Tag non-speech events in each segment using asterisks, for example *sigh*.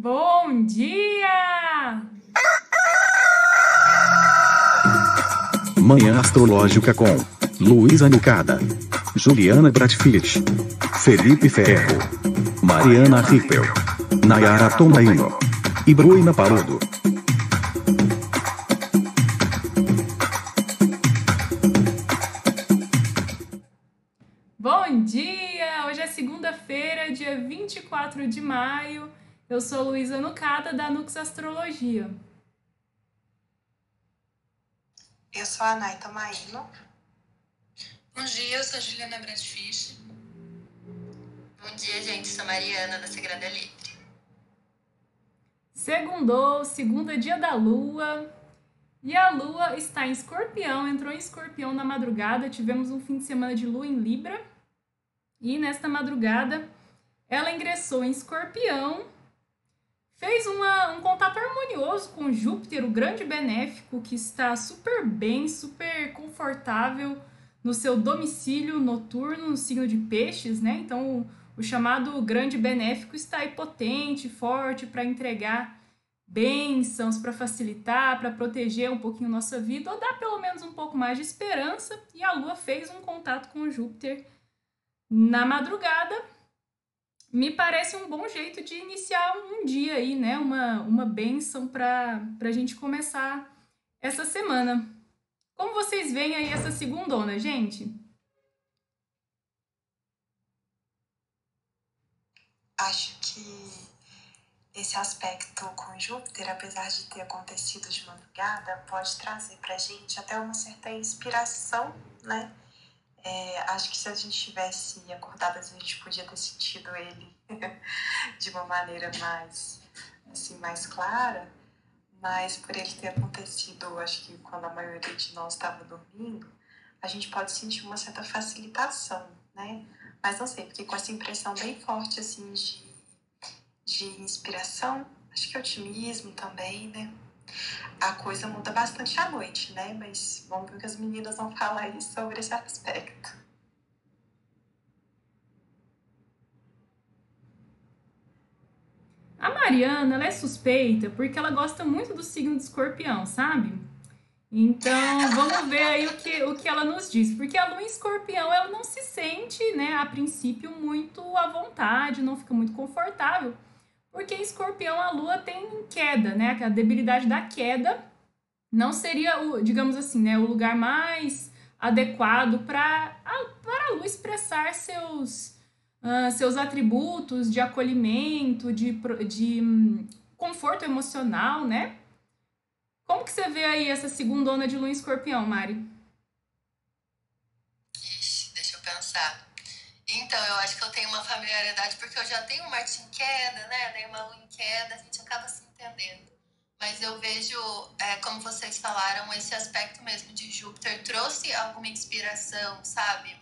Bom dia! Manhã Astrológica com Luísa Nucada, Juliana Bratfitt, Felipe Ferro, Mariana Rippel, Nayara Tondaino e Bruna Paludo. Eu sou Luísa Nucada, da Nux Astrologia. Eu sou a Naita Maíno. Bom dia, eu sou a Juliana Bradfish. Bom dia, gente. Sou Mariana, da Sagrada Livre. Segundou, segunda dia da lua. E a lua está em escorpião, entrou em escorpião na madrugada. Tivemos um fim de semana de lua em Libra. E nesta madrugada, ela ingressou em escorpião, fez uma, um contato harmonioso com Júpiter, o grande benéfico, que está super bem, super confortável no seu domicílio noturno, no signo de peixes, né? Então, o, chamado grande benéfico está aí potente, forte para entregar bênçãos, para facilitar, para proteger um pouquinho nossa vida, ou dar pelo menos um pouco mais de esperança. E a Lua fez um contato com Júpiter na madrugada, me parece um bom jeito de iniciar um dia aí, né? Uma, uma benção para a gente começar essa semana. Como vocês veem aí essa segundona, gente? Acho que esse aspecto com Júpiter, apesar de ter acontecido de madrugada, pode trazer para gente até uma certa inspiração, né? É, acho que se a gente tivesse acordado, a gente podia ter sentido ele *laughs* de uma maneira mais, assim, mais clara, mas por ele ter acontecido, acho que quando a maioria de nós estava dormindo, a gente pode sentir uma certa facilitação, né? Mas não sei, porque com essa impressão bem forte, assim, de, de inspiração, acho que otimismo também, né? A coisa muda bastante à noite, né? Mas vamos ver o que as meninas vão falar aí sobre esse aspecto. A Mariana, ela é suspeita porque ela gosta muito do signo de escorpião, sabe? Então, *laughs* vamos ver aí o que, o que ela nos diz. Porque a lua em escorpião, ela não se sente, né, a princípio, muito à vontade, não fica muito confortável porque em escorpião a lua tem queda, né? A debilidade da queda não seria, o, digamos assim, né, o lugar mais adequado para para a lua expressar seus, uh, seus atributos de acolhimento, de, de um, conforto emocional, né? Como que você vê aí essa segunda onda de lua em escorpião, Mari? Ixi, deixa eu pensar. Então, eu acho que eu tenho uma familiaridade, porque eu já tenho Marte em queda, né? Daí uma lua em queda, a gente acaba se entendendo. Mas eu vejo, é, como vocês falaram, esse aspecto mesmo de Júpiter trouxe alguma inspiração, sabe?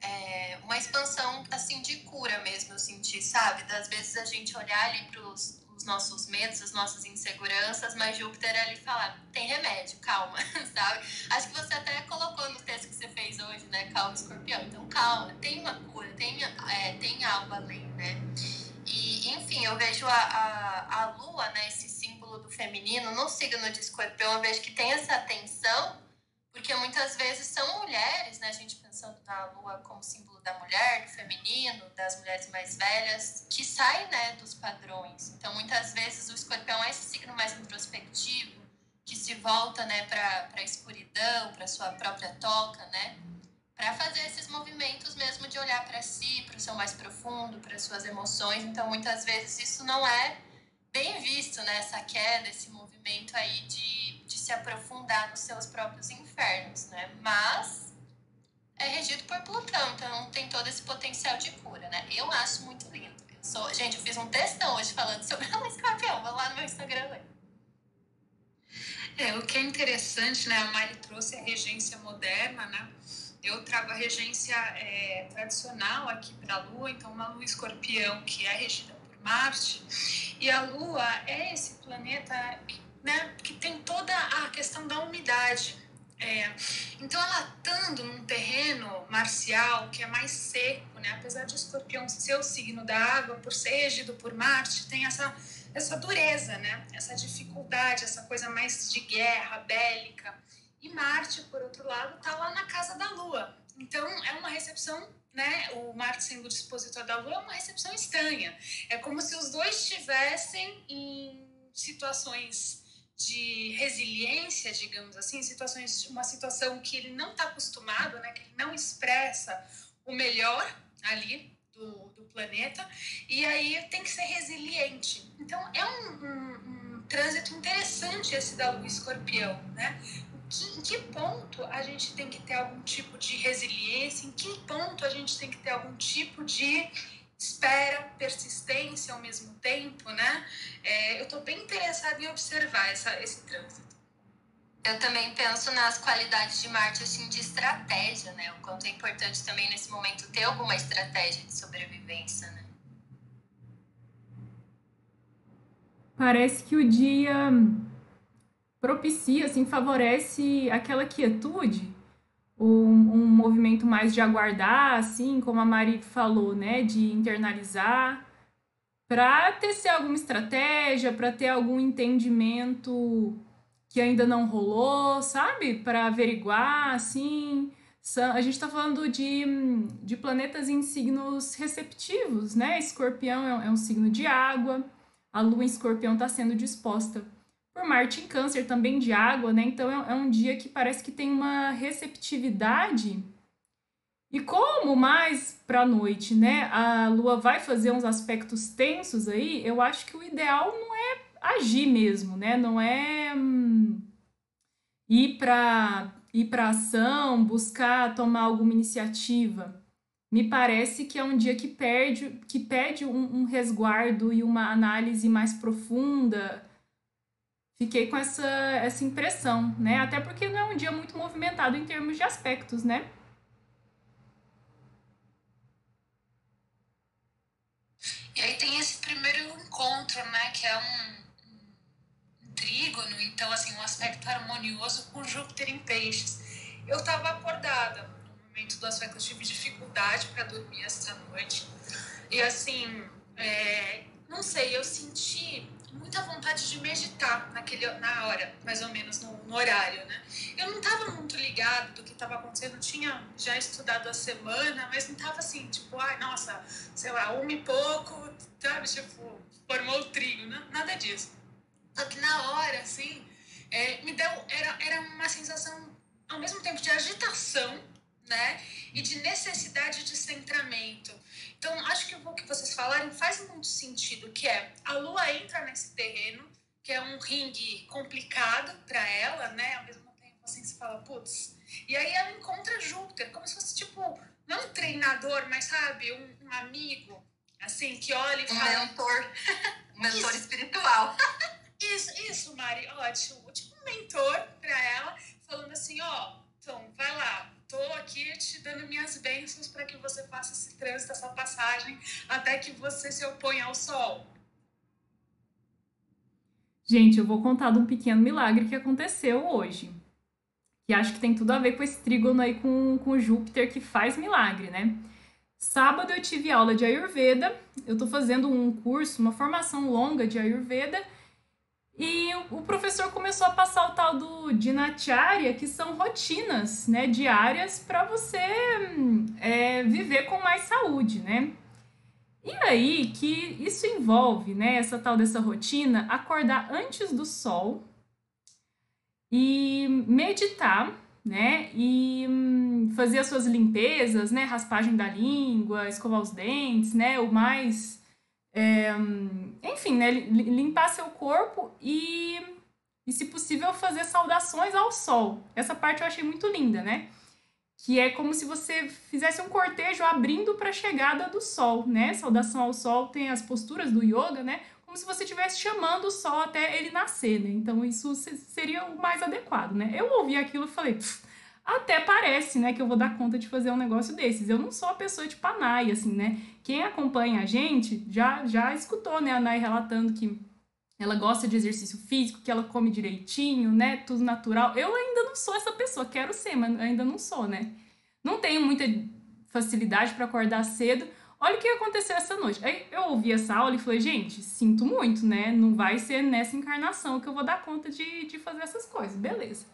É, uma expansão, assim, de cura mesmo, eu senti, sabe? Das vezes a gente olhar ali para os nossos medos, as nossas inseguranças, mas Júpiter ali fala, tem remédio, calma, *laughs* sabe? Acho que você até colocou no texto que você fez hoje, né? Calma, escorpião. Então, calma, tem uma cura, tem, é, tem algo além, né? E, enfim, eu vejo a, a, a lua, né? Esse símbolo do feminino no signo de escorpião, eu vejo que tem essa tensão, porque muitas vezes são mulheres, né? A gente pensando na lua como símbolo da mulher, do feminino, das mulheres mais velhas, que saem né, dos padrões. Então, muitas vezes, o escorpião é esse signo mais introspectivo, que se volta né, para a escuridão, para sua própria toca, né? Para fazer esses movimentos mesmo de olhar para si, para o seu mais profundo, para suas emoções. Então, muitas vezes, isso não é bem visto, né? Essa queda, esse movimento aí de, de se aprofundar nos seus próprios infernos, né? Mas é regido por Plutão, então tem todo esse potencial de cura, né? Eu acho muito lindo. Eu sou, gente, eu fiz um textão hoje falando sobre o escorpião, vou lá no meu Instagram ver. É, o que é interessante, né? A Mari trouxe a regência moderna, né? Eu trago a regência é, tradicional aqui para a Lua, então uma Lua escorpião que é regida por Marte. E a Lua é esse planeta né, que tem toda a questão da umidade É, então, ela estando num terreno marcial que é mais seco, né? apesar de Escorpião ser o signo da água, por ser regido por Marte, tem essa, essa dureza, né? essa dificuldade, essa coisa mais de guerra, bélica. E Marte, por outro lado, está lá na casa da Lua. Então, é uma recepção né, o Marte sendo o dispositor da Lua é uma recepção estranha. É como se os dois estivessem em situações de resiliência, digamos assim, situações uma situação que ele não está acostumado, né, que ele não expressa o melhor ali do, do planeta, e aí tem que ser resiliente. Então é um, um, um trânsito interessante esse da Lua Escorpião, né? Que, em que ponto a gente tem que ter algum tipo de resiliência? Em que ponto a gente tem que ter algum tipo de espera, persistência ao mesmo tempo, né? É, eu estou bem interessada em observar essa, esse trânsito. Eu também penso nas qualidades de Marte, assim, de estratégia, né? O quanto é importante também nesse momento ter alguma estratégia de sobrevivência, né? Parece que o dia propicia, assim, favorece aquela quietude um, um movimento mais de aguardar, assim, como a Mari falou, né, de internalizar, para tecer alguma estratégia, para ter algum entendimento que ainda não rolou, sabe? Para averiguar, assim. A gente está falando de, de planetas em signos receptivos, né? Escorpião é um signo de água, a lua em escorpião está sendo disposta por Marte em Câncer, também de água, né? Então é, é um dia que parece que tem uma receptividade. E como mais para a noite, né? A Lua vai fazer uns aspectos tensos aí, eu acho que o ideal não é agir mesmo, né? Não é hum, ir para ir para ação, buscar tomar alguma iniciativa. Me parece que é um dia que perde, que pede um, um resguardo e uma análise mais profunda fiquei com essa, essa impressão, né? Até porque não é um dia muito movimentado em termos de aspectos, né? E aí tem esse primeiro encontro, né? Que é um, trígono, então, assim, um aspecto harmonioso com Júpiter em peixes. Eu estava acordada no momento do aspecto, eu tive dificuldade para dormir esta noite. E, assim, é, não sei, eu senti muita vontade de meditar naquele, na hora, mais ou menos no, no horário, né? Eu não estava muito ligada do que estava acontecendo, tinha já estudado a semana, mas não estava assim, tipo, ai, nossa, sei lá, uma e pouco, sabe? Tipo, formou o trio, né? nada disso. Só que na hora, assim, é, me deu, era, era uma sensação, ao mesmo tempo, de agitação, né? E de necessidade de centramento. Então, acho que o que vocês falaram faz muito sentido, que é a Lua entra nesse terreno, que é um ringue complicado para ela, né? Ao mesmo tempo, assim, se fala, putz. E aí ela encontra Júpiter, como se fosse, tipo, não um treinador, mas, sabe, um, um amigo, assim, que olha e fala... Um mentor, um *laughs* mentor isso. espiritual. *laughs* isso, isso, Mari, ótimo. Tipo um mentor para ela, falando assim, ó, então, vai lá, estou aqui te dando minhas bênçãos para que você faça esse trânsito, essa passagem, até que você se oponha ao sol. Gente, eu vou contar de um pequeno milagre que aconteceu hoje. Que acho que tem tudo a ver com esse trígono aí com, com Júpiter que faz milagre, né? Sábado eu tive aula de Ayurveda. Eu tô fazendo um curso, uma formação longa de Ayurveda e o professor começou a passar o tal do dinacharya, que são rotinas né, diárias para você é, viver com mais saúde, né? E aí que isso envolve, né, essa tal dessa rotina, acordar antes do sol e meditar, né, e hum, fazer as suas limpezas, né, raspagem da língua, escovar os dentes, né, o mais é, enfim, né, limpar seu corpo e, e, se possível, fazer saudações ao sol. Essa parte eu achei muito linda, né? Que é como se você fizesse um cortejo abrindo para a chegada do sol, né? Saudação ao sol tem as posturas do yoga, né? Como se você estivesse chamando o sol até ele nascer, né? Então isso seria o mais adequado, né? Eu ouvi aquilo e falei, até parece, né, que eu vou dar conta de fazer um negócio desses. Eu não sou a pessoa de panai, assim, né? Quem acompanha a gente já, já escutou, né, a Nai relatando que ela gosta de exercício físico, que ela come direitinho, né? Tudo natural. Eu ainda não sou essa pessoa, quero ser, mas ainda não sou, né? Não tenho muita facilidade para acordar cedo. Olha o que aconteceu essa noite. Aí eu ouvi essa aula e falei, gente, sinto muito, né? Não vai ser nessa encarnação que eu vou dar conta de, de fazer essas coisas, beleza.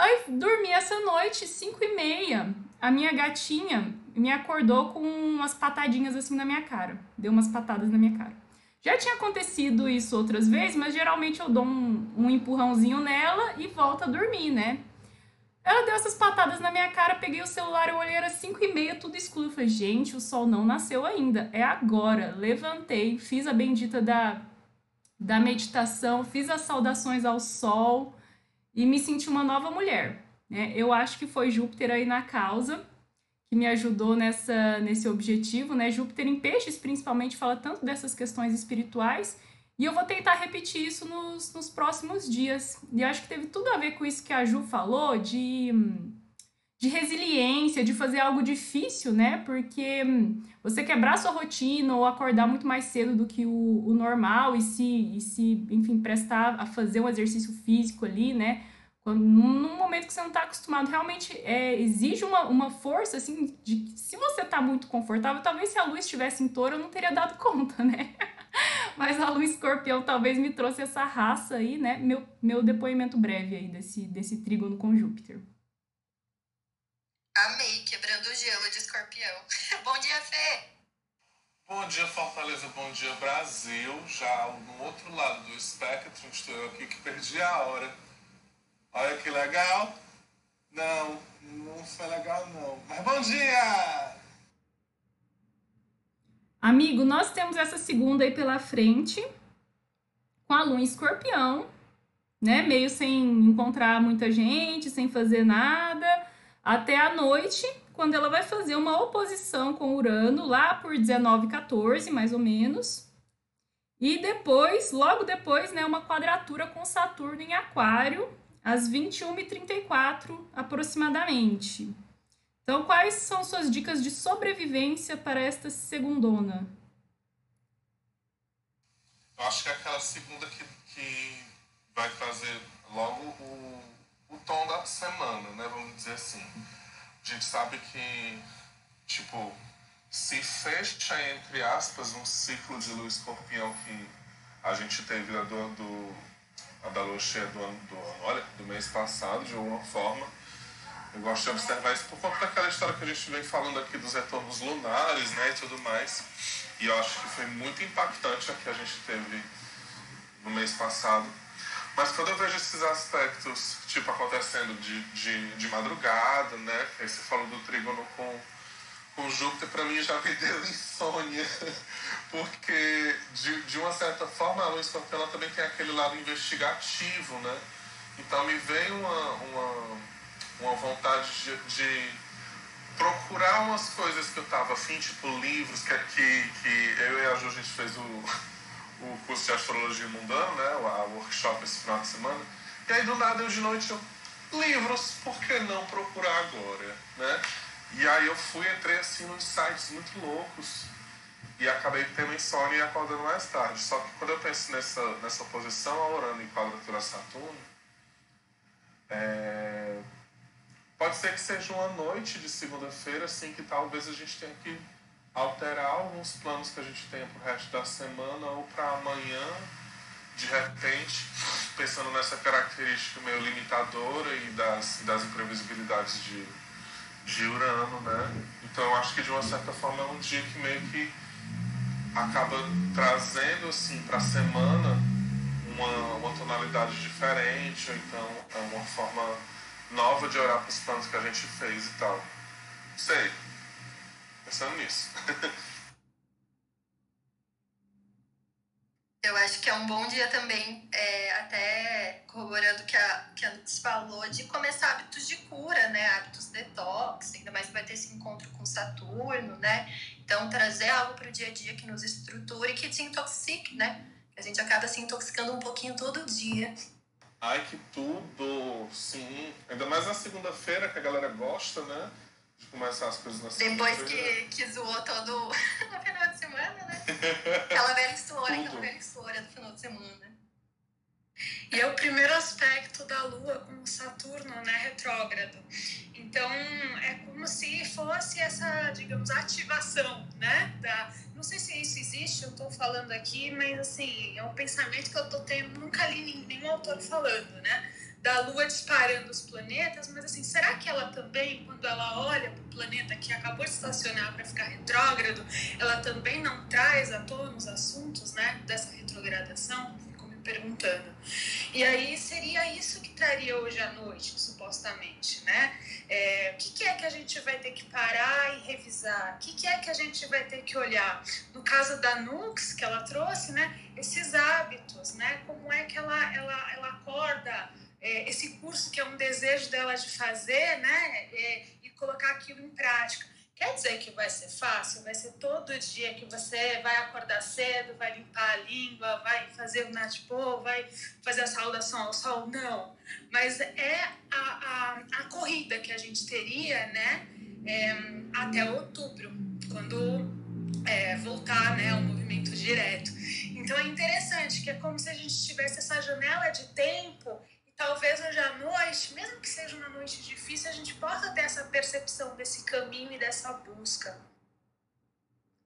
Aí dormi essa noite, 5 e meia. A minha gatinha me acordou com umas patadinhas assim na minha cara. Deu umas patadas na minha cara. Já tinha acontecido isso outras vezes, mas geralmente eu dou um, um empurrãozinho nela e volto a dormir, né? Ela deu essas patadas na minha cara, peguei o celular, eu olhei, era 5 e meia, tudo escuro. Eu falei, gente, o sol não nasceu ainda, é agora. Levantei, fiz a bendita da, da meditação, fiz as saudações ao sol e me senti uma nova mulher. Né? Eu acho que foi Júpiter aí na causa que me ajudou nessa, nesse objetivo, né? Júpiter em peixes, principalmente, fala tanto dessas questões espirituais. E eu vou tentar repetir isso nos, nos próximos dias. E acho que teve tudo a ver com isso que a Ju falou, de, de resiliência, de fazer algo difícil, né? Porque você quebrar sua rotina ou acordar muito mais cedo do que o, o normal e se, e se, enfim, prestar a fazer um exercício físico ali, né? Quando, num momento que você não está acostumado, realmente é, exige uma, uma força, assim, de se você está muito confortável, talvez se a luz estivesse em touro, eu não teria dado *laughs* conta, né? Mas a luz escorpião talvez me trouxe essa raça aí, né? Meu, meu depoimento breve aí desse, desse trígono com Júpiter. Amei, quebrando o gelo de escorpião. *laughs* bom dia, Fê! Bom dia, Fortaleza. Bom dia, Brasil. Já no outro lado do espectro, estou eu aqui que perdi a hora Olha que legal. Não, não foi legal não. Mas bom dia! Amigo, nós temos essa segunda aí pela frente, com a lua em escorpião, né? Meio sem encontrar muita gente, sem fazer nada, até a noite, quando ela vai fazer uma oposição com Urano, lá por 19, 14, mais ou menos. E depois, logo depois, né, uma quadratura com Saturno em Aquário, às 21h34 aproximadamente. Então, quais são suas dicas de sobrevivência para esta segundona? Eu acho que é aquela segunda que, que vai fazer logo o, o tom da semana, né? Vamos dizer assim. A gente sabe que, tipo, se fecha, entre aspas, um ciclo de luz escorpião que a gente teve do, do a da lua cheia do ano, do ano, olha, do mês passado, de alguma forma. Eu gosto de observar isso por conta daquela história que a gente vem falando aqui dos retornos lunares, né, e tudo mais. E eu acho que foi muito impactante a que a gente teve no mês passado. Mas quando eu vejo esses aspectos, tipo, acontecendo de, de, de madrugada, né, aí você falou do trígono com com Júpiter para mim já me *laughs* deu insônia, porque de, de uma certa forma a lua escorpião também tem aquele lado investigativo, né? Então me veio uma, uma, uma vontade de, de procurar umas coisas que eu estava afim, tipo livros, que, que, que eu e a Ju a gente fez o, o curso de astrologia mundana, né? O workshop esse final de semana. E aí do nada eu de noite eu, livros, por que não procurar agora, né? E aí eu fui, entrei assim nos sites muito loucos e acabei tendo insônia e acordando mais tarde. Só que quando eu penso nessa, nessa posição a Urano em quadratura Saturno, é... pode ser que seja uma noite de segunda-feira, assim, que talvez a gente tenha que alterar alguns planos que a gente tem para o resto da semana ou para amanhã, de repente, pensando nessa característica meio limitadora e das, das imprevisibilidades de de Urano, né? Então eu acho que de uma certa forma é um dia que meio que acaba trazendo assim para a semana uma, uma tonalidade diferente, ou então é uma forma nova de olhar para os planos que a gente fez e tal. Sei. Pensando nisso. *laughs* Eu acho que é um bom dia também, é, até corroborando que a, que a Lux falou, de começar hábitos de cura, né? Hábitos detox, ainda mais que vai ter esse encontro com Saturno, né? Então, trazer algo para o dia a dia que nos estruture e que desintoxique, né? A gente acaba se intoxicando um pouquinho todo dia. Ai, que tudo! Sim. Ainda mais na segunda-feira, que a galera gosta, né? Começar as coisas na Depois que, que zoou todo *laughs* no final de semana, né? *laughs* Aquela velha história, aquela velha história do final de semana. E é o primeiro aspecto da Lua com o Saturno, né, retrógrado. Então, é como se fosse essa, digamos, ativação, né, da... Não sei se isso existe, eu estou falando aqui, mas, assim, é um pensamento que eu estou tendo, nunca li nenhum autor falando, né, da Lua disparando os planetas, mas assim, será que ela também, quando ela olha para o planeta que acabou de estacionar para ficar retrógrado, ela também não traz à tona os assuntos né, dessa retrogradação? Fico me perguntando. E aí seria isso que traria hoje à noite, supostamente, né? É, o que, que, é que a gente vai ter que parar e revisar? O que, que, é que a gente vai ter que olhar? No caso da Nux, que ela trouxe, né? Esses hábitos, né? Como é que ela, ela, ela acorda é, esse curso que é um desejo dela de fazer, né, é, e colocar aquilo em prática. Quer dizer que vai ser fácil? Vai ser todo dia que você vai acordar cedo, vai limpar a língua, vai fazer o natipô, vai fazer a saudação ao sol? Não. Mas é a, a, a corrida que a gente teria, né, é, até outubro, quando é, voltar, né, ao movimento direto. Então é interessante que é como se a gente tivesse essa janela de tempo talvez hoje à noite, mesmo que seja uma noite difícil, a gente possa ter essa percepção desse caminho e dessa busca.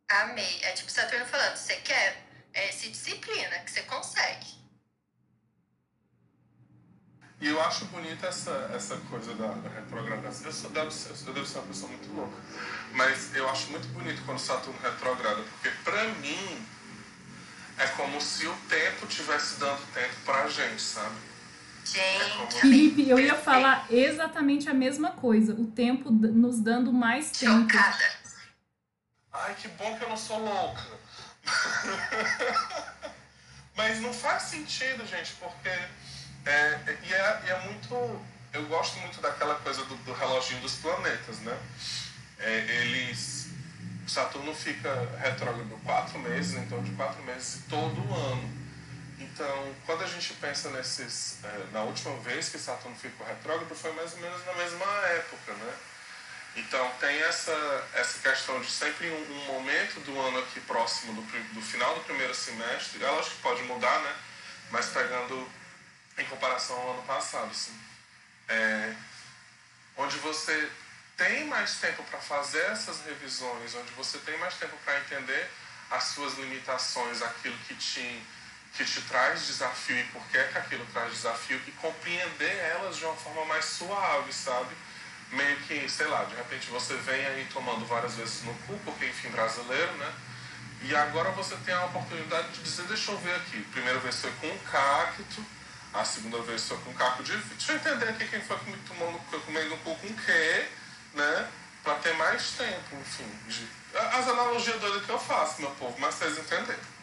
Amei. É tipo Saturno falando, você quer, é, se disciplina, que você consegue. E eu acho bonita essa, essa coisa da, da retrogradação. Eu, sou, devo, eu devo ser uma pessoa muito louca. Mas eu acho muito bonito quando Saturno retrograda, porque para mim é como se o tempo tivesse dando tempo pra gente, sabe? Gente, Felipe, eu ia falar exatamente a mesma coisa. O tempo nos dando mais tempo. Chocada. Ai, que bom que eu não sou louca. *laughs* Mas não faz sentido, gente, porque é, é, e é, é, muito. Eu gosto muito daquela coisa do, do reloginho dos planetas, né? É, eles. Saturno fica retrógrado quatro meses, então de quatro meses todo ano. Então, quando a gente pensa nesses. É, na última vez que Saturno ficou retrógrado foi mais ou menos na mesma época, né? Então, tem essa, essa questão de sempre um, um momento do ano aqui próximo do, do final do primeiro semestre. Eu acho que pode mudar, né? Mas pegando em comparação ao ano passado, assim. É, onde você tem mais tempo para fazer essas revisões, onde você tem mais tempo para entender as suas limitações, aquilo que te que te traz desafio e por que, aquilo traz desafio e compreender elas de uma forma mais suave, sabe? Meio que, sei lá, de repente você vem aí tomando várias vezes no cu, porque enfim, brasileiro, né? E agora você tem a oportunidade de dizer, deixa eu ver aqui. Primeira vez foi com um cacto, a segunda vez foi com um caco de. Deixa eu entender aqui quem foi tomando, comendo um cu com o quê, né? Pra ter mais tempo, enfim. De... As analogias doidas que eu faço, meu povo, mas vocês entenderam.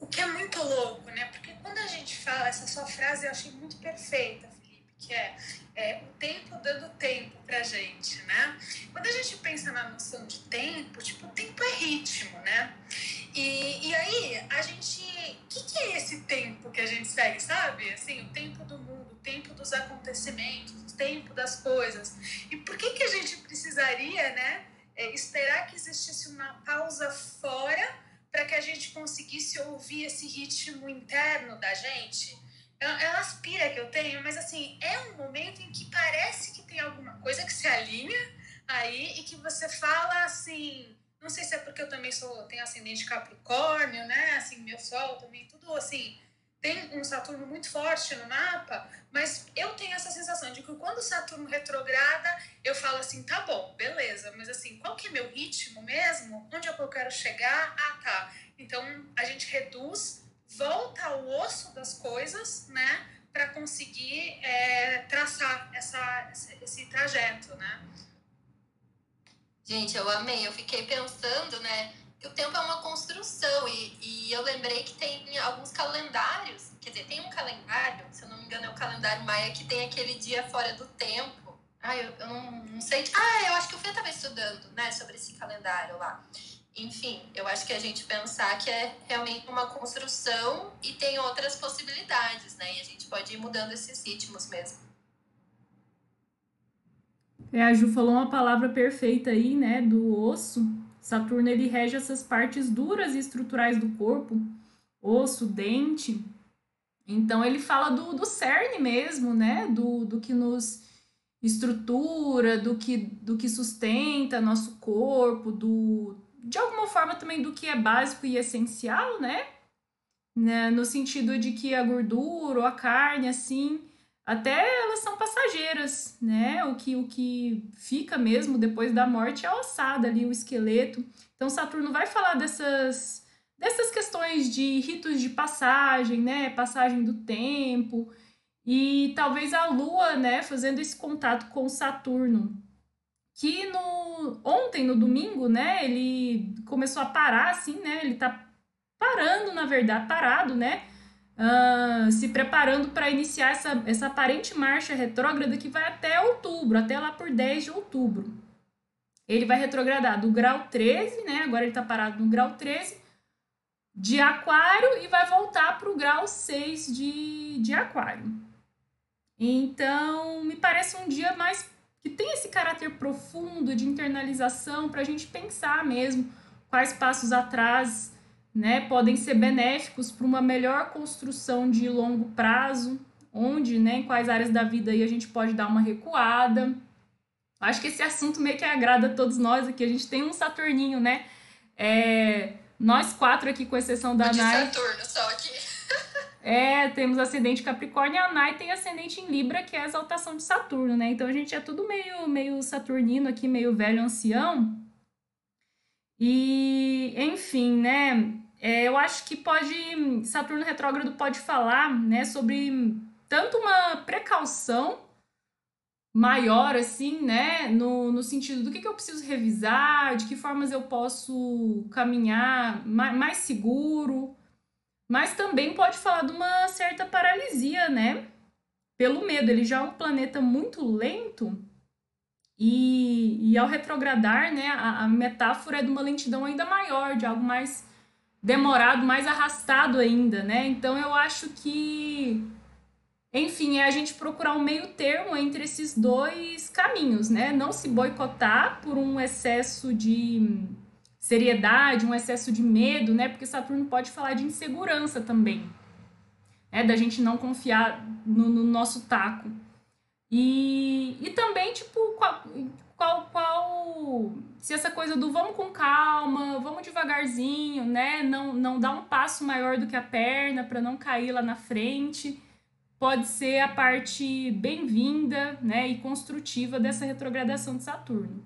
O que é muito louco, né? Porque quando a gente fala, essa sua frase eu achei muito perfeita, Felipe, que é, é o tempo dando tempo pra gente, né? Quando a gente pensa na noção de tempo, tipo, o tempo é ritmo, né? E, e aí, a gente. O que, que é esse tempo que a gente segue, sabe? Assim, o tempo do mundo, o tempo dos acontecimentos, o tempo das coisas. E por que, que a gente precisaria, né? É, esperar que existisse uma pausa fora para que a gente conseguisse ouvir esse ritmo interno da gente. É, é uma aspira que eu tenho, mas assim, é um momento em que parece que tem alguma coisa que se alinha aí e que você fala assim, não sei se é porque eu também sou tenho ascendente Capricórnio, né? Assim, meu sol também tudo assim, tem um Saturno muito forte no mapa, mas eu tenho essa sensação de que quando o Saturno retrograda, eu falo assim, tá bom, beleza, mas assim, qual que é meu ritmo mesmo? Onde é que eu quero chegar? Ah, tá. Então a gente reduz, volta ao osso das coisas, né, para conseguir é, traçar essa, esse trajeto, né? Gente, eu amei. Eu fiquei pensando, né? Que o tempo é uma construção e, e eu lembrei que tem alguns calendários, quer dizer, tem um calendário, se eu não me engano é o calendário maia, que tem aquele dia fora do tempo. Ah, eu, eu não, não sei. Ah, eu acho que o Fê estava estudando, né, sobre esse calendário lá. Enfim, eu acho que a gente pensar que é realmente uma construção e tem outras possibilidades, né? E a gente pode ir mudando esses ritmos mesmo. É, a Ju falou uma palavra perfeita aí, né, do osso, Saturno ele rege essas partes duras e estruturais do corpo, osso, dente, Então ele fala do, do cerne mesmo, né? Do, do que nos estrutura, do que, do que sustenta nosso corpo, do de alguma forma também do que é básico e essencial, né? né? No sentido de que a gordura ou a carne, assim, até elas são passageiras, né? O que, o que fica mesmo depois da morte é a ossada ali, o esqueleto. Então Saturno vai falar dessas, dessas questões de ritos de passagem, né? Passagem do tempo. E talvez a Lua, né, fazendo esse contato com Saturno, que no ontem, no domingo, né, ele começou a parar, assim, né? Ele tá parando, na verdade, parado, né? Uh, se preparando para iniciar essa, essa aparente marcha retrógrada que vai até outubro, até lá por 10 de outubro. Ele vai retrogradar do grau 13, né? Agora ele está parado no grau 13 de Aquário e vai voltar para o grau 6 de, de Aquário. Então, me parece um dia mais que tem esse caráter profundo de internalização para a gente pensar mesmo quais passos atrás né, podem ser benéficos para uma melhor construção de longo prazo, onde, né, em quais áreas da vida aí a gente pode dar uma recuada. Acho que esse assunto meio que agrada a todos nós aqui. A gente tem um Saturninho, né? É, nós quatro aqui, com exceção da Nai. Saturno só aqui. *laughs* É, temos ascendente Capricórnio e a Nai tem ascendente em Libra, que é a exaltação de Saturno, né? Então a gente é tudo meio, meio saturnino aqui, meio velho ancião. E, enfim, né? É, eu acho que pode. Saturno retrógrado pode falar, né, sobre tanto uma precaução maior, assim, né? No, no sentido do que, que eu preciso revisar, de que formas eu posso caminhar mais, mais seguro, mas também pode falar de uma certa paralisia, né? Pelo medo. Ele já é um planeta muito lento e, e ao retrogradar, né, a, a metáfora é de uma lentidão ainda maior, de algo mais demorado, mais arrastado ainda, né? Então eu acho que enfim, é a gente procurar um meio termo entre esses dois caminhos, né? Não se boicotar por um excesso de seriedade, um excesso de medo, né? Porque Saturno pode falar de insegurança também, né? Da gente não confiar no, no nosso taco. E, e também, tipo, qual, qual. Se essa coisa do vamos com calma, vamos devagarzinho, né? Não, não dar um passo maior do que a perna para não cair lá na frente pode ser a parte bem-vinda né, e construtiva dessa retrogradação de Saturno.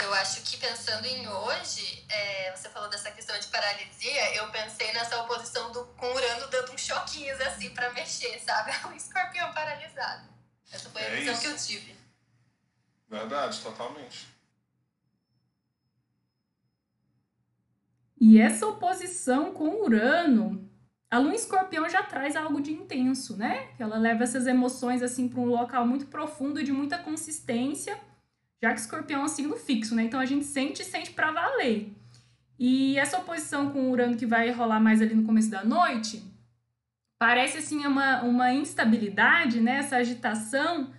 Eu acho que pensando em hoje, é, você falou dessa questão de paralisia, eu pensei nessa oposição do com Urano dando uns choquinhos assim para mexer, sabe? *laughs* O escorpião paralisado. Essa foi a é visão isso. que eu tive. Verdade, totalmente. E essa oposição com Urano a lua em escorpião já traz algo de intenso, né? Que ela leva essas emoções assim para um local muito profundo e de muita consistência, já que escorpião é um signo fixo, né? Então a gente sente e sente para valer. E essa oposição com Urano que vai rolar mais ali no começo da noite, parece assim uma, uma instabilidade, né? Essa agitação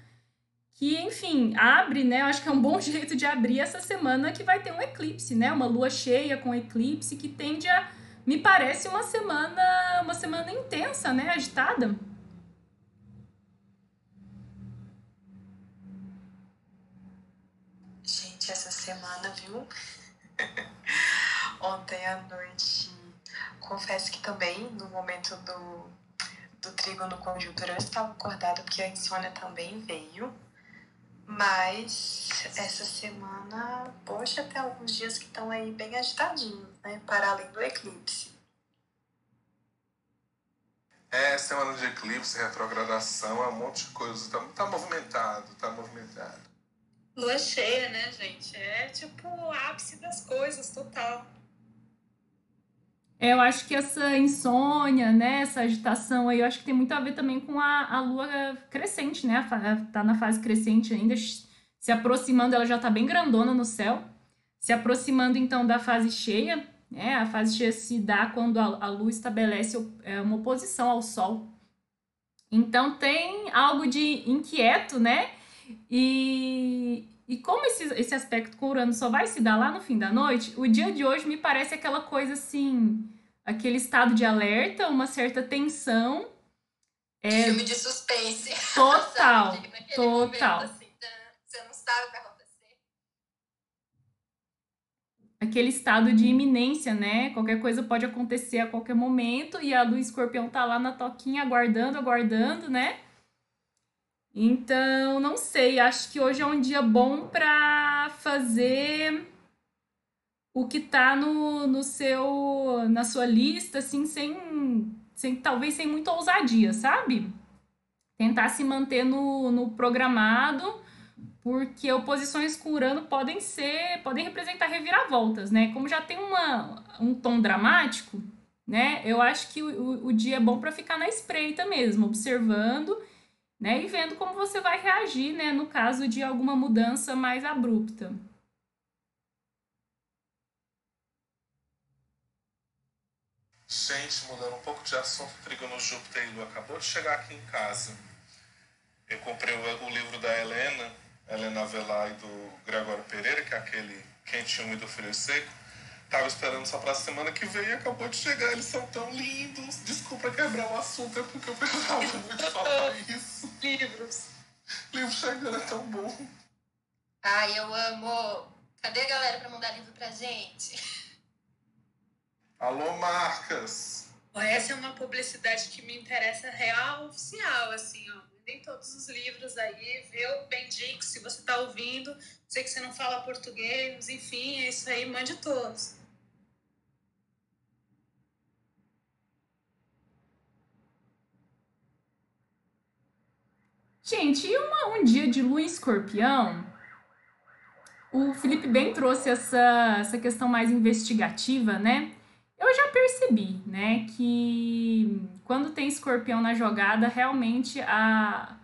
que, enfim, abre, né? Eu acho que é um bom *laughs* jeito de abrir essa semana que vai ter um eclipse, né? Uma lua cheia com eclipse que tende a me parece uma semana, uma semana intensa, né? Agitada. Gente, essa semana, viu? *laughs* Ontem à noite, confesso que também, no momento do, do trigo no conjuntura, eu estava acordada porque a insônia também veio. Mas essa semana, poxa, tem alguns dias que estão aí bem agitadinhos, né? Para além do eclipse. É, semana de eclipse, retrogradação, é um monte de coisa. Tá, tá movimentado, tá movimentado. Lua cheia, né, gente? É tipo o ápice das coisas, total. É, eu acho que essa insônia, né, essa agitação aí, eu acho que tem muito a ver também com a, a lua crescente, né? Tá na fase crescente ainda, se aproximando, ela já tá bem grandona no céu. Se aproximando então da fase cheia, né? A fase cheia se dá quando a, a lua estabelece é, uma oposição ao sol. Então tem algo de inquieto, né? E, e como esse, esse aspecto com Urano só vai se dar lá no fim da noite, o dia de hoje me parece aquela coisa assim aquele estado de alerta, uma certa tensão. É, Filme de suspense. *laughs* Total, total. Momento, assim, você não sabe o que vai acontecer. Aquele estado de iminência, né? Qualquer coisa pode acontecer a qualquer momento e a do escorpião tá lá na toquinha aguardando, aguardando, né? Então, não sei, acho que hoje é um dia bom para fazer o que tá no, no seu na sua lista assim sem, sem talvez sem muita ousadia, sabe? Tentar se manter no, no programado, porque oposições com Urano podem ser, podem representar reviravoltas, né? Como já tem uma, um tom dramático, né? Eu acho que o, o dia é bom para ficar na espreita mesmo, observando né? E vendo como você vai reagir, né, no caso de alguma mudança mais abrupta. Gente, mudando um pouco de assunto, no Júpiter e Lua acabou de chegar aqui em casa. Eu comprei o, o livro da Helena, Helena Velar e do Gregório Pereira, que é aquele Quente, Úmido, Frio Seco Tava esperando só pra semana que vem e acabou de chegar. Eles são tão lindos. Desculpa quebrar o assunto, é porque eu precisava muito falar *laughs* isso. Livros. Livro chegando é tão bom. Ai, eu amo. Cadê a galera pra mandar livro pra gente? Alô, marcas! Essa é uma publicidade que me interessa real, oficial, assim, ó. Tem todos os livros aí, vê o Bendico, se você tá ouvindo. Sei que você não fala português, enfim, é isso aí, mande todos. Gente, e uma, um dia de lua em escorpião? O Felipe bem trouxe essa, essa questão mais investigativa, né? Eu já percebi, né, que quando tem escorpião na jogada, realmente a,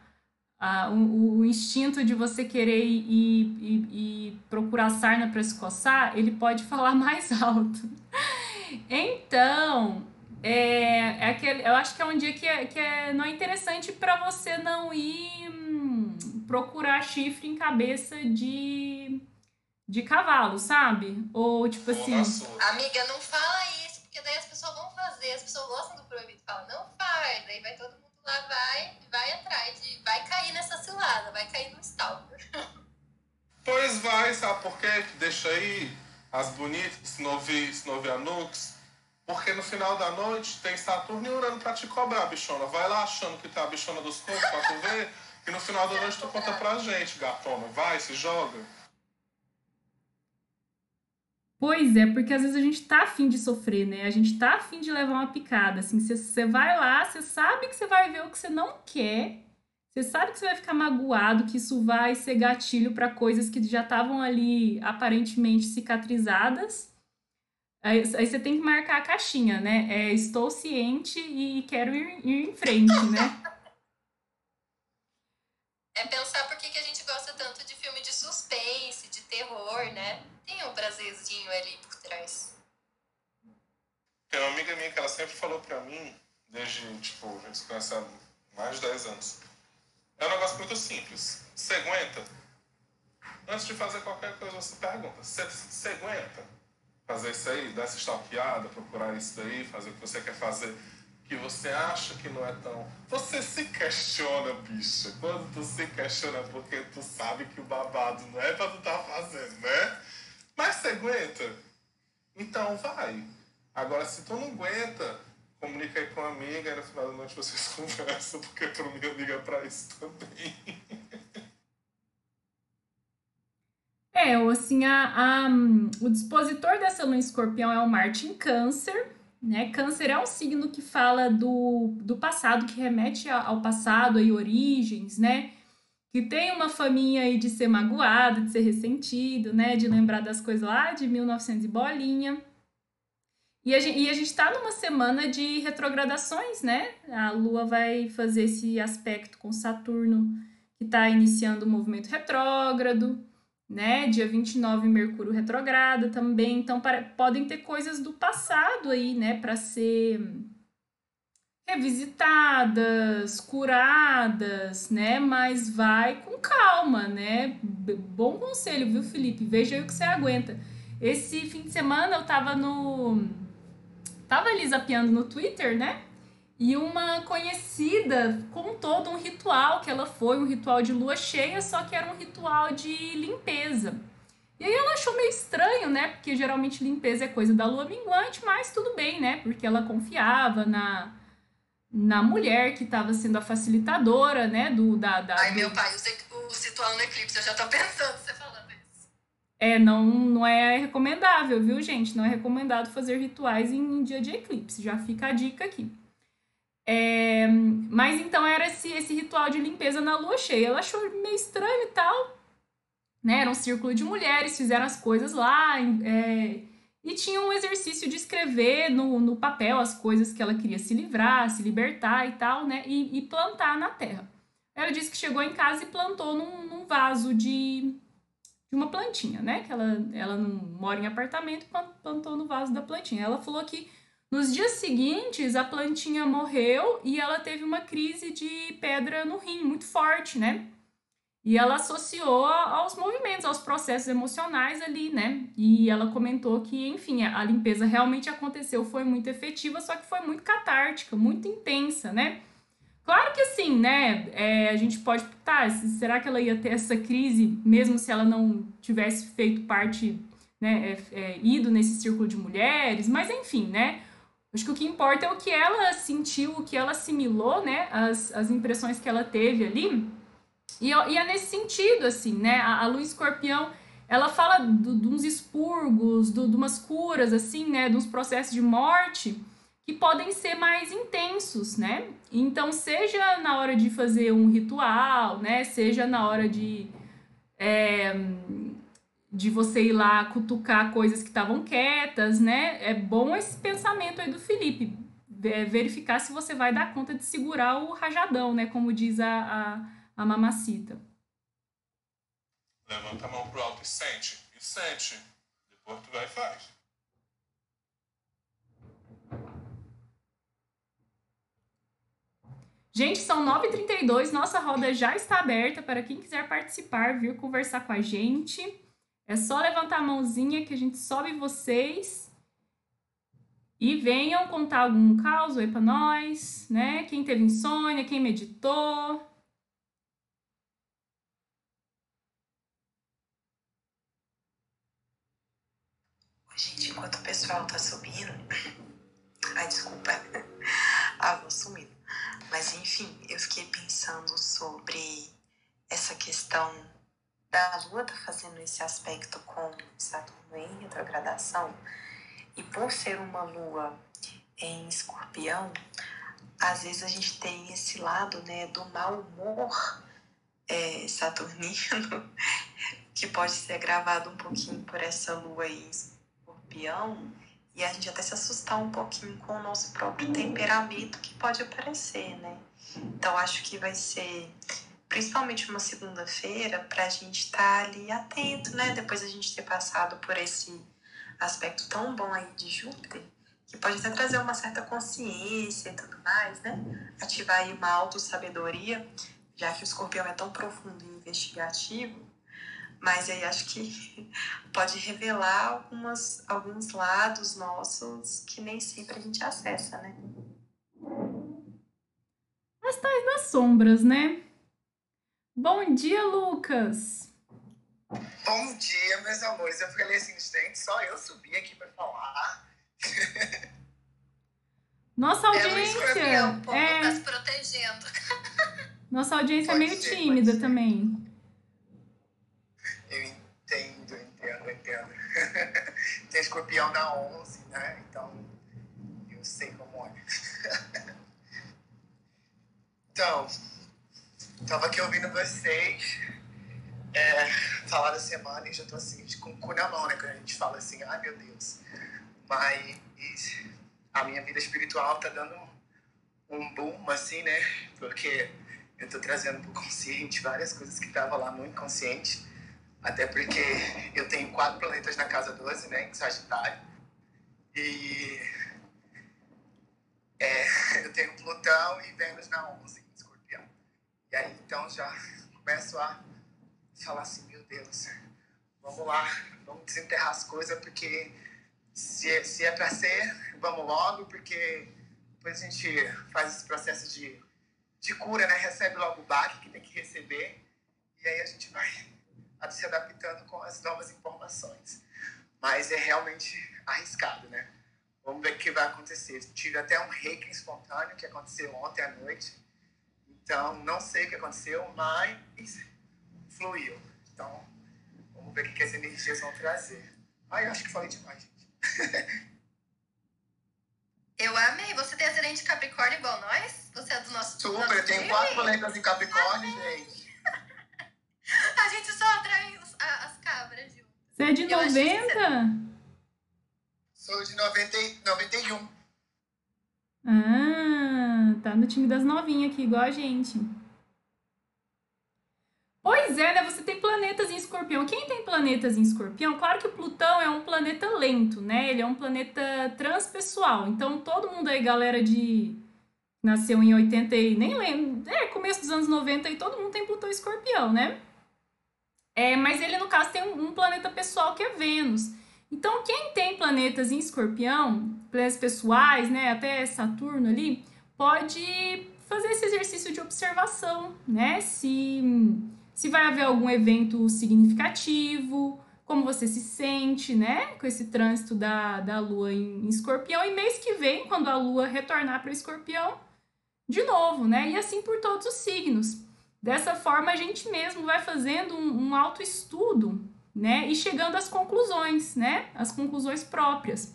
a, o, o instinto de você querer ir, ir procurar sarna para se coçar, ele pode *laughs* falar mais alto. Então, é, é aquele, eu acho que é um dia que, é, que é, não é interessante para você não ir hum, procurar chifre em cabeça de, de cavalo, sabe? Ou tipo assim. Amiga, não fala isso, porque daí as pessoas vão fazer, as pessoas gostam do proibido, falam, não faz, daí vai todo mundo lá, vai, vai atrás, de, vai cair nessa cilada, vai cair no stalker. *laughs* Pois vai, sabe por quê? Deixa aí as bonitas, se não vi, se não vi a Nux porque no final da noite tem Saturno e Urano pra te cobrar, bichona. Vai lá achando que tá a bichona dos corpos pra tu ver. E no final da noite tu conta pra gente, gatona. Vai, se joga. Pois é, porque às vezes a gente tá afim de sofrer, né? A gente tá afim de levar uma picada. Assim, você vai lá, você sabe que você vai ver o que você não quer. Você sabe que você vai ficar magoado, que isso vai ser gatilho para coisas que já estavam ali aparentemente cicatrizadas. Aí, aí, você tem que marcar a caixinha, né? É, estou ciente e quero ir, ir em frente, né? *laughs* É pensar por que, que a gente gosta tanto de filme de suspense, de terror, né? Tem um prazerzinho ali por trás. Tem uma amiga minha que ela sempre falou pra mim, desde, tipo, a gente se conhece há mais de 10 anos. É um negócio muito simples. Você aguenta? Antes de fazer qualquer coisa, você pergunta. Você aguenta? Fazer isso aí, dar essa stalkeada, procurar isso daí, fazer o que você quer fazer, que você acha que não é tão. Você se questiona, bicha. Quando tu se questiona, é porque tu sabe que o babado não é pra tu tá fazendo, né? Mas você aguenta? Então vai. Agora, se tu não aguenta, comunica aí com uma amiga e no final da noite vocês *laughs* conversam, porque pra mim amiga é pra isso também. É, assim, a, a, o dispositor dessa lua em escorpião é o Marte em câncer, né? Câncer é um signo que fala do, do passado, que remete ao passado e origens, né? Que tem uma faminha aí de ser magoado, de ser ressentido, né? De lembrar das coisas lá de 1900 e bolinha. E a, gente, e a gente tá numa semana de retrogradações, né? A Lua vai fazer esse aspecto com Saturno, que está iniciando o movimento retrógrado né? Dia 29, Mercúrio retrograda também. Então, para, podem ter coisas do passado aí, né, para ser revisitadas, curadas, né? Mas vai com calma, né? Bom conselho, viu, Felipe? Veja aí o que você aguenta. Esse fim de semana eu tava no tava ali zapeando no Twitter, né? E uma conhecida contou de um ritual que ela foi, um ritual de lua cheia, só que era um ritual de limpeza. E aí ela achou meio estranho, né? Porque geralmente limpeza é coisa da lua minguante, mas tudo bem, né? Porque ela confiava na, na mulher que estava sendo a facilitadora, né? Do, da, da, Ai, meu pai, o ritual no eclipse, eu já tô pensando você falando isso. É, não, não é recomendável, viu, gente? Não é recomendado fazer rituais em, em dia de eclipse. Já fica a dica aqui. É, mas então era esse, esse ritual de limpeza na lua cheia. Ela achou meio estranho e tal. Né? Era um círculo de mulheres, fizeram as coisas lá. É, e tinha um exercício de escrever no, no papel as coisas que ela queria se livrar, se libertar e tal, né? E, e plantar na terra. Ela disse que chegou em casa e plantou num, num vaso de, de uma plantinha, né? Que ela, ela não mora em apartamento, plantou no vaso da plantinha. Ela falou que nos dias seguintes, a plantinha morreu e ela teve uma crise de pedra no rim muito forte, né? E ela associou aos movimentos, aos processos emocionais ali, né? E ela comentou que, enfim, a limpeza realmente aconteceu, foi muito efetiva, só que foi muito catártica, muito intensa, né? Claro que assim, né? É, a gente pode. Tá, será que ela ia ter essa crise, mesmo se ela não tivesse feito parte, né? É, é, ido nesse círculo de mulheres? Mas enfim, né? Acho que o que importa é o que ela sentiu, o que ela assimilou, né? As, as impressões que ela teve ali. E, e é nesse sentido, assim, né? A, a Lua Escorpião, ela fala de uns expurgos, de umas curas, assim, né? De uns processos de morte que podem ser mais intensos, né? Então, seja na hora de fazer um ritual, né? Seja na hora de... É, de você ir lá cutucar coisas que estavam quietas, né? É bom esse pensamento aí do Felipe, verificar se você vai dar conta de segurar o rajadão, né? Como diz a, a, a mamacita. Levanta a mão pro alto e sente. E sente. Depois tu vai e faz. Gente, são 9h32, nossa roda já está aberta para quem quiser participar, vir conversar com a gente. É só levantar a mãozinha que a gente sobe vocês e venham contar algum caos aí para nós, né? Quem teve insônia, quem meditou. Gente, enquanto o pessoal tá subindo. Ai, desculpa. *laughs* ah, vou sumindo. Mas enfim, eu fiquei pensando sobre essa questão da Lua tá fazendo esse aspecto com Saturno em retrogradação, e por ser uma Lua em escorpião, às vezes a gente tem esse lado né, do mau humor é, saturnino, *laughs* que pode ser agravado um pouquinho por essa Lua em escorpião, e a gente até se assustar um pouquinho com o nosso próprio temperamento que pode aparecer, né? Então acho que vai ser principalmente uma segunda-feira, para a gente estar tá ali atento, né? Depois a gente ter passado por esse aspecto tão bom aí de Júpiter, que pode até trazer uma certa consciência e tudo mais, né? Ativar aí uma autossabedoria, já que o escorpião é tão profundo e investigativo, mas aí acho que *laughs* pode revelar algumas, alguns lados nossos que nem sempre a gente acessa, né? Mas tá nas sombras, né? Bom dia, Lucas! Bom dia, meus amores. Eu falei assim, gente, só eu subi aqui para falar. *laughs* Nossa é audiência é, o é... tá se protegendo. *laughs* Nossa audiência pode é meio ser, tímida também. Eu entendo, entendo, entendo. *laughs* Tem escorpião da 11, né? Então, eu sei como é. então, Tava aqui ouvindo vocês é, falar da semana e já tô assim, com o cu na mão, né? Quando a gente fala assim, ai meu Deus. Mas a minha vida espiritual tá dando um boom, assim, né? Porque eu tô trazendo pro consciente várias coisas que estavam lá no inconsciente. Até porque eu tenho quatro planetas na casa 12, né? Em Sagitário. E é, *laughs* eu tenho Plutão e Vênus na 11. E aí então já começo a falar assim, meu Deus, vamos lá, vamos desenterrar as coisas porque se é, se é para ser, vamos logo, porque depois a gente faz esse processo de, de cura, né? Recebe logo o baque que tem que receber, e aí a gente vai se adaptando com as novas informações. Mas é realmente arriscado, né? Vamos ver o que vai acontecer. Tive até um reiki espontâneo que aconteceu ontem à noite. Então, não sei o que aconteceu, mas fluiu. Então, vamos ver o que as energias vão trazer. Ah, eu acho que falei demais, gente. *laughs* Eu amei. Você tem acidente de Capricórnio igual nós? Você é do nosso Super, eu tenho quatro planetas em Capricórnio, gente. *laughs* A gente só atrai os, as cabras, Ju. Você é de 90? Sou de 90, 91. Ah, tá no time das novinhas aqui, igual a gente. Pois é, né? Você tem planetas em escorpião. Quem tem planetas em escorpião, claro que o Plutão é um planeta lento, né? Ele é um planeta transpessoal. Então, todo mundo aí, galera de. Nasceu em 80 e nem lembro. É, começo dos anos 90 e todo mundo tem Plutão em escorpião, né? É, mas ele, no caso, tem um, um planeta pessoal que é Vênus. Então, quem tem planetas em escorpião, planetas pessoais, né, até Saturno ali, pode fazer esse exercício de observação, né? Se, se vai haver algum evento significativo, como você se sente, né? Com esse trânsito da, da Lua em, em escorpião. E mês que vem, quando a Lua retornar para o escorpião, de novo, né? E assim por todos os signos. Dessa forma, a gente mesmo vai fazendo um, um autoestudo né? E chegando às conclusões, né? As conclusões próprias.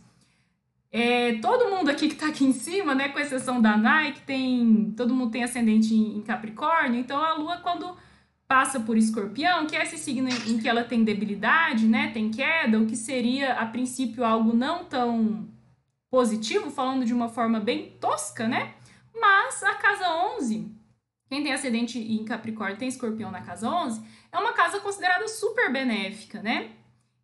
É, todo mundo aqui que está aqui em cima, né, com exceção da Nike, tem, todo mundo tem ascendente em, Capricórnio, então a Lua quando passa por Escorpião, que é esse signo em que ela tem debilidade, né, tem queda, o que seria a princípio algo não tão positivo, falando de uma forma bem tosca, né? Mas a casa 11, quem tem ascendente em Capricórnio tem Escorpião na casa 11, é uma casa considerada super benéfica, né?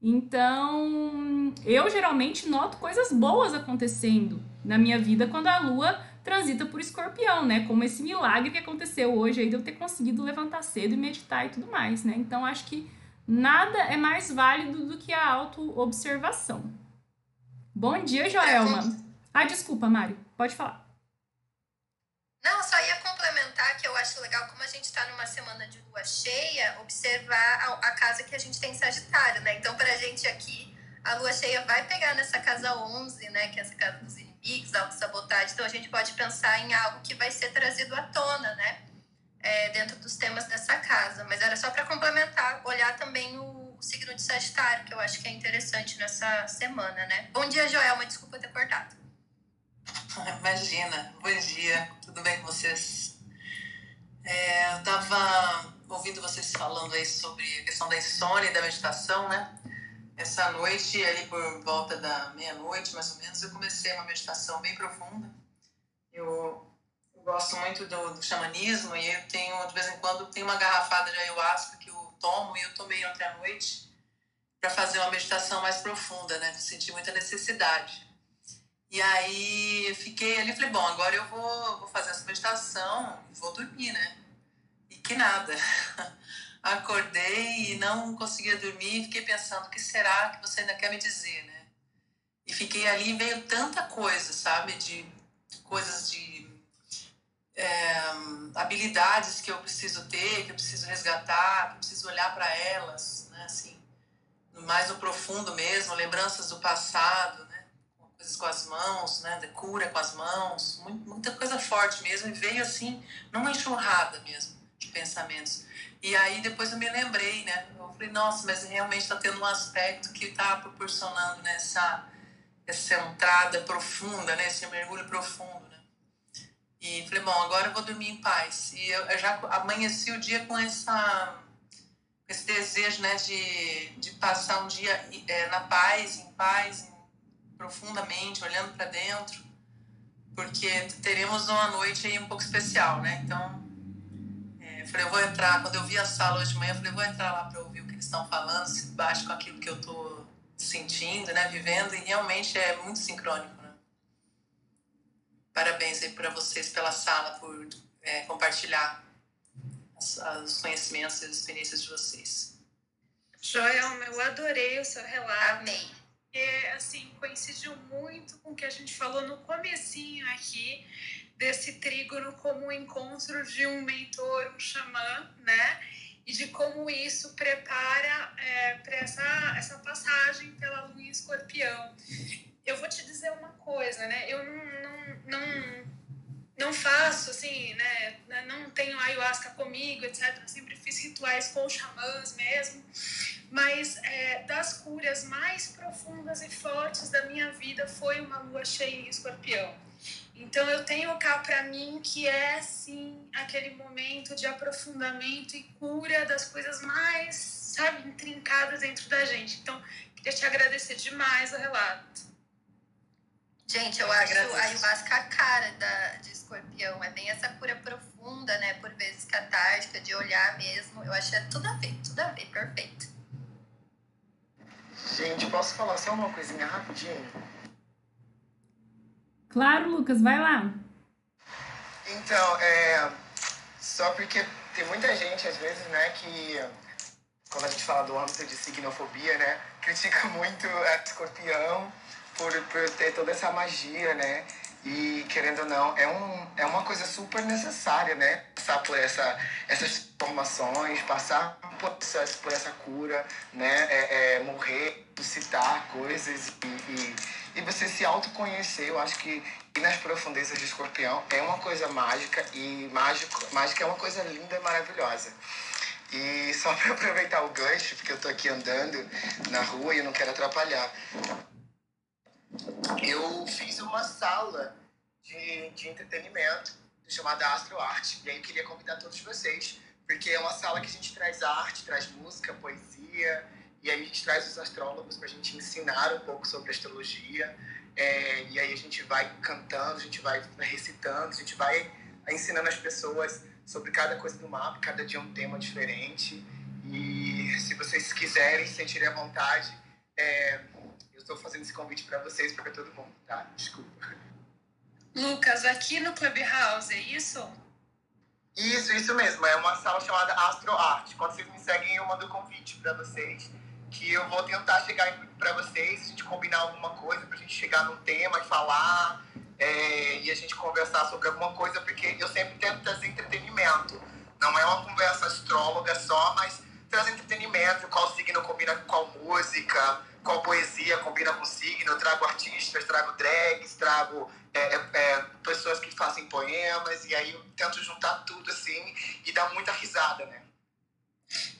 Então, eu geralmente noto coisas boas acontecendo na minha vida quando a lua transita por escorpião, né? Como esse milagre que aconteceu hoje aí de eu ter conseguido levantar cedo e meditar e tudo mais, né? Então, acho que nada é mais válido do que a auto-observação. Bom dia, Joelma. Ah, desculpa, Mário. Pode falar. Não, só ia complementar que eu acho legal, como a gente está numa semana de lua cheia, observar a, casa que a gente tem em Sagitário, né? Então, para a gente aqui, a lua cheia vai pegar nessa casa 11, né? Que é essa casa dos inimigos, da sabotagem. Então, a gente pode pensar em algo que vai ser trazido à tona, né? É, dentro dos temas dessa casa. Mas era só para complementar, olhar também o, signo de Sagitário, que eu acho que é interessante nessa semana, né? Bom dia, Joelma. Desculpa ter cortado. *laughs* Imagina. Bom dia. Tudo bem com vocês? É, eu estava ouvindo vocês falando aí sobre a questão da insônia e da meditação, né? Essa noite, ali por volta da meia-noite, mais ou menos, eu comecei uma meditação bem profunda. Eu, eu gosto muito do, do, xamanismo e eu tenho, de vez em quando, tenho uma garrafada de ayahuasca que eu tomo e eu tomei ontem à noite para fazer uma meditação mais profunda, né? Senti muita necessidade. E aí fiquei ali, falei, bom, agora eu vou, vou fazer essa meditação e vou dormir, né? E que nada. *laughs* Acordei e não conseguia dormir, fiquei pensando, o que será que você ainda quer me dizer, né? E fiquei ali e veio tanta coisa, sabe? De coisas de é, habilidades que eu preciso ter, que eu preciso resgatar, que eu preciso olhar para elas, né? Assim, mais no profundo mesmo, lembranças do passado, coisas com as mãos, né, de cura com as mãos, muita coisa forte mesmo, e veio assim, numa enxurrada mesmo pensamentos. E aí depois eu me lembrei, né, eu falei, nossa, mas realmente está tendo um aspecto que está proporcionando né, essa, entrada profunda, né, esse mergulho profundo, né. E falei, bom, agora eu vou dormir em paz. E eu, eu já amanheci o dia com essa esse desejo né, de, de passar um dia é, na paz, em paz, profundamente, olhando para dentro, porque teremos uma noite aí um pouco especial, né? Então, falei, eu vou entrar. Quando eu vi a sala hoje de manhã, eu falei, eu vou entrar lá para ouvir o que eles estão falando, se bate com aquilo que eu estou sentindo, né? Vivendo, e realmente é muito sincrônico, né? Parabéns aí para vocês pela sala, por é, compartilhar os conhecimentos e as experiências de vocês. Joelma, eu adorei o seu relato. Amei é, assim, coincidiu muito com o que a gente falou no comecinho aqui, desse trígono como um encontro de um mentor, um xamã, né? E de como isso prepara é, para essa, essa passagem pela lua em escorpião. Eu vou te dizer uma coisa, né? Eu não, não, não, não faço, assim, né? Não tenho ayahuasca comigo, etc. Eu sempre fiz rituais com xamãs mesmo mas é, das curas mais profundas e fortes da minha vida foi uma lua cheia em escorpião. Então eu tenho cá para mim que é sim aquele momento de aprofundamento e cura das coisas mais, sabe, intrincadas dentro da gente. Então, queria te agradecer demais o relato. Gente, eu acho a ayahuasca a cara da, de escorpião. É bem essa cura profunda, né? Por vezes catártica, de olhar mesmo. Eu acho que é tudo a ver, tudo a ver, perfeito. Gente, posso falar só uma coisinha rapidinho? Claro, Lucas, vai lá. Então, é. Só porque tem muita gente, às vezes, né, que quando a gente fala do âmbito de signofobia, né, critica *laughs* muito a escorpião por, por ter toda essa magia, né? E querendo ou não, é, um, é uma coisa super necessária, né? Passar por essa, essas formações, passar por essa, por essa cura, né? É, é, morrer, citar coisas e, e, e, você se autoconhecer. Eu acho que ir nas profundezas de escorpião é uma coisa mágica e mágico, mágica é uma coisa linda e maravilhosa. E só *laughs* para aproveitar o gancho, porque eu tô aqui andando na rua e eu não quero atrapalhar eu fiz uma sala de, de entretenimento chamada Astro Arte. E aí eu queria convidar todos vocês, porque é uma sala que a gente traz arte, traz música, poesia, e aí a gente traz os astrólogos para a gente ensinar um pouco sobre astrologia. É, e aí a gente vai cantando, a gente vai recitando, a gente vai ensinando as pessoas sobre cada coisa do mapa, cada dia um tema diferente. E se vocês quiserem, sentirem à vontade, é, estou fazendo esse convite para vocês, para todo mundo, tá? Desculpa. Lucas, aqui no Clubhouse, é isso? Isso, isso mesmo. É uma sala chamada Astro Art. Quando vocês me seguem, eu mando o convite para vocês. Que eu vou tentar chegar para vocês, a gente combinar alguma coisa, para a gente chegar num tema e falar. É, e a gente conversar sobre alguma coisa, porque eu sempre tento trazer entretenimento. Não é uma conversa astróloga só, mas trazer entretenimento, qual signo combina com qual música, qual poesia combina com signo, eu trago artistas, trago drags, trago é, é, é, pessoas que fazem poemas, e aí eu tento juntar tudo assim e dar muita risada, né?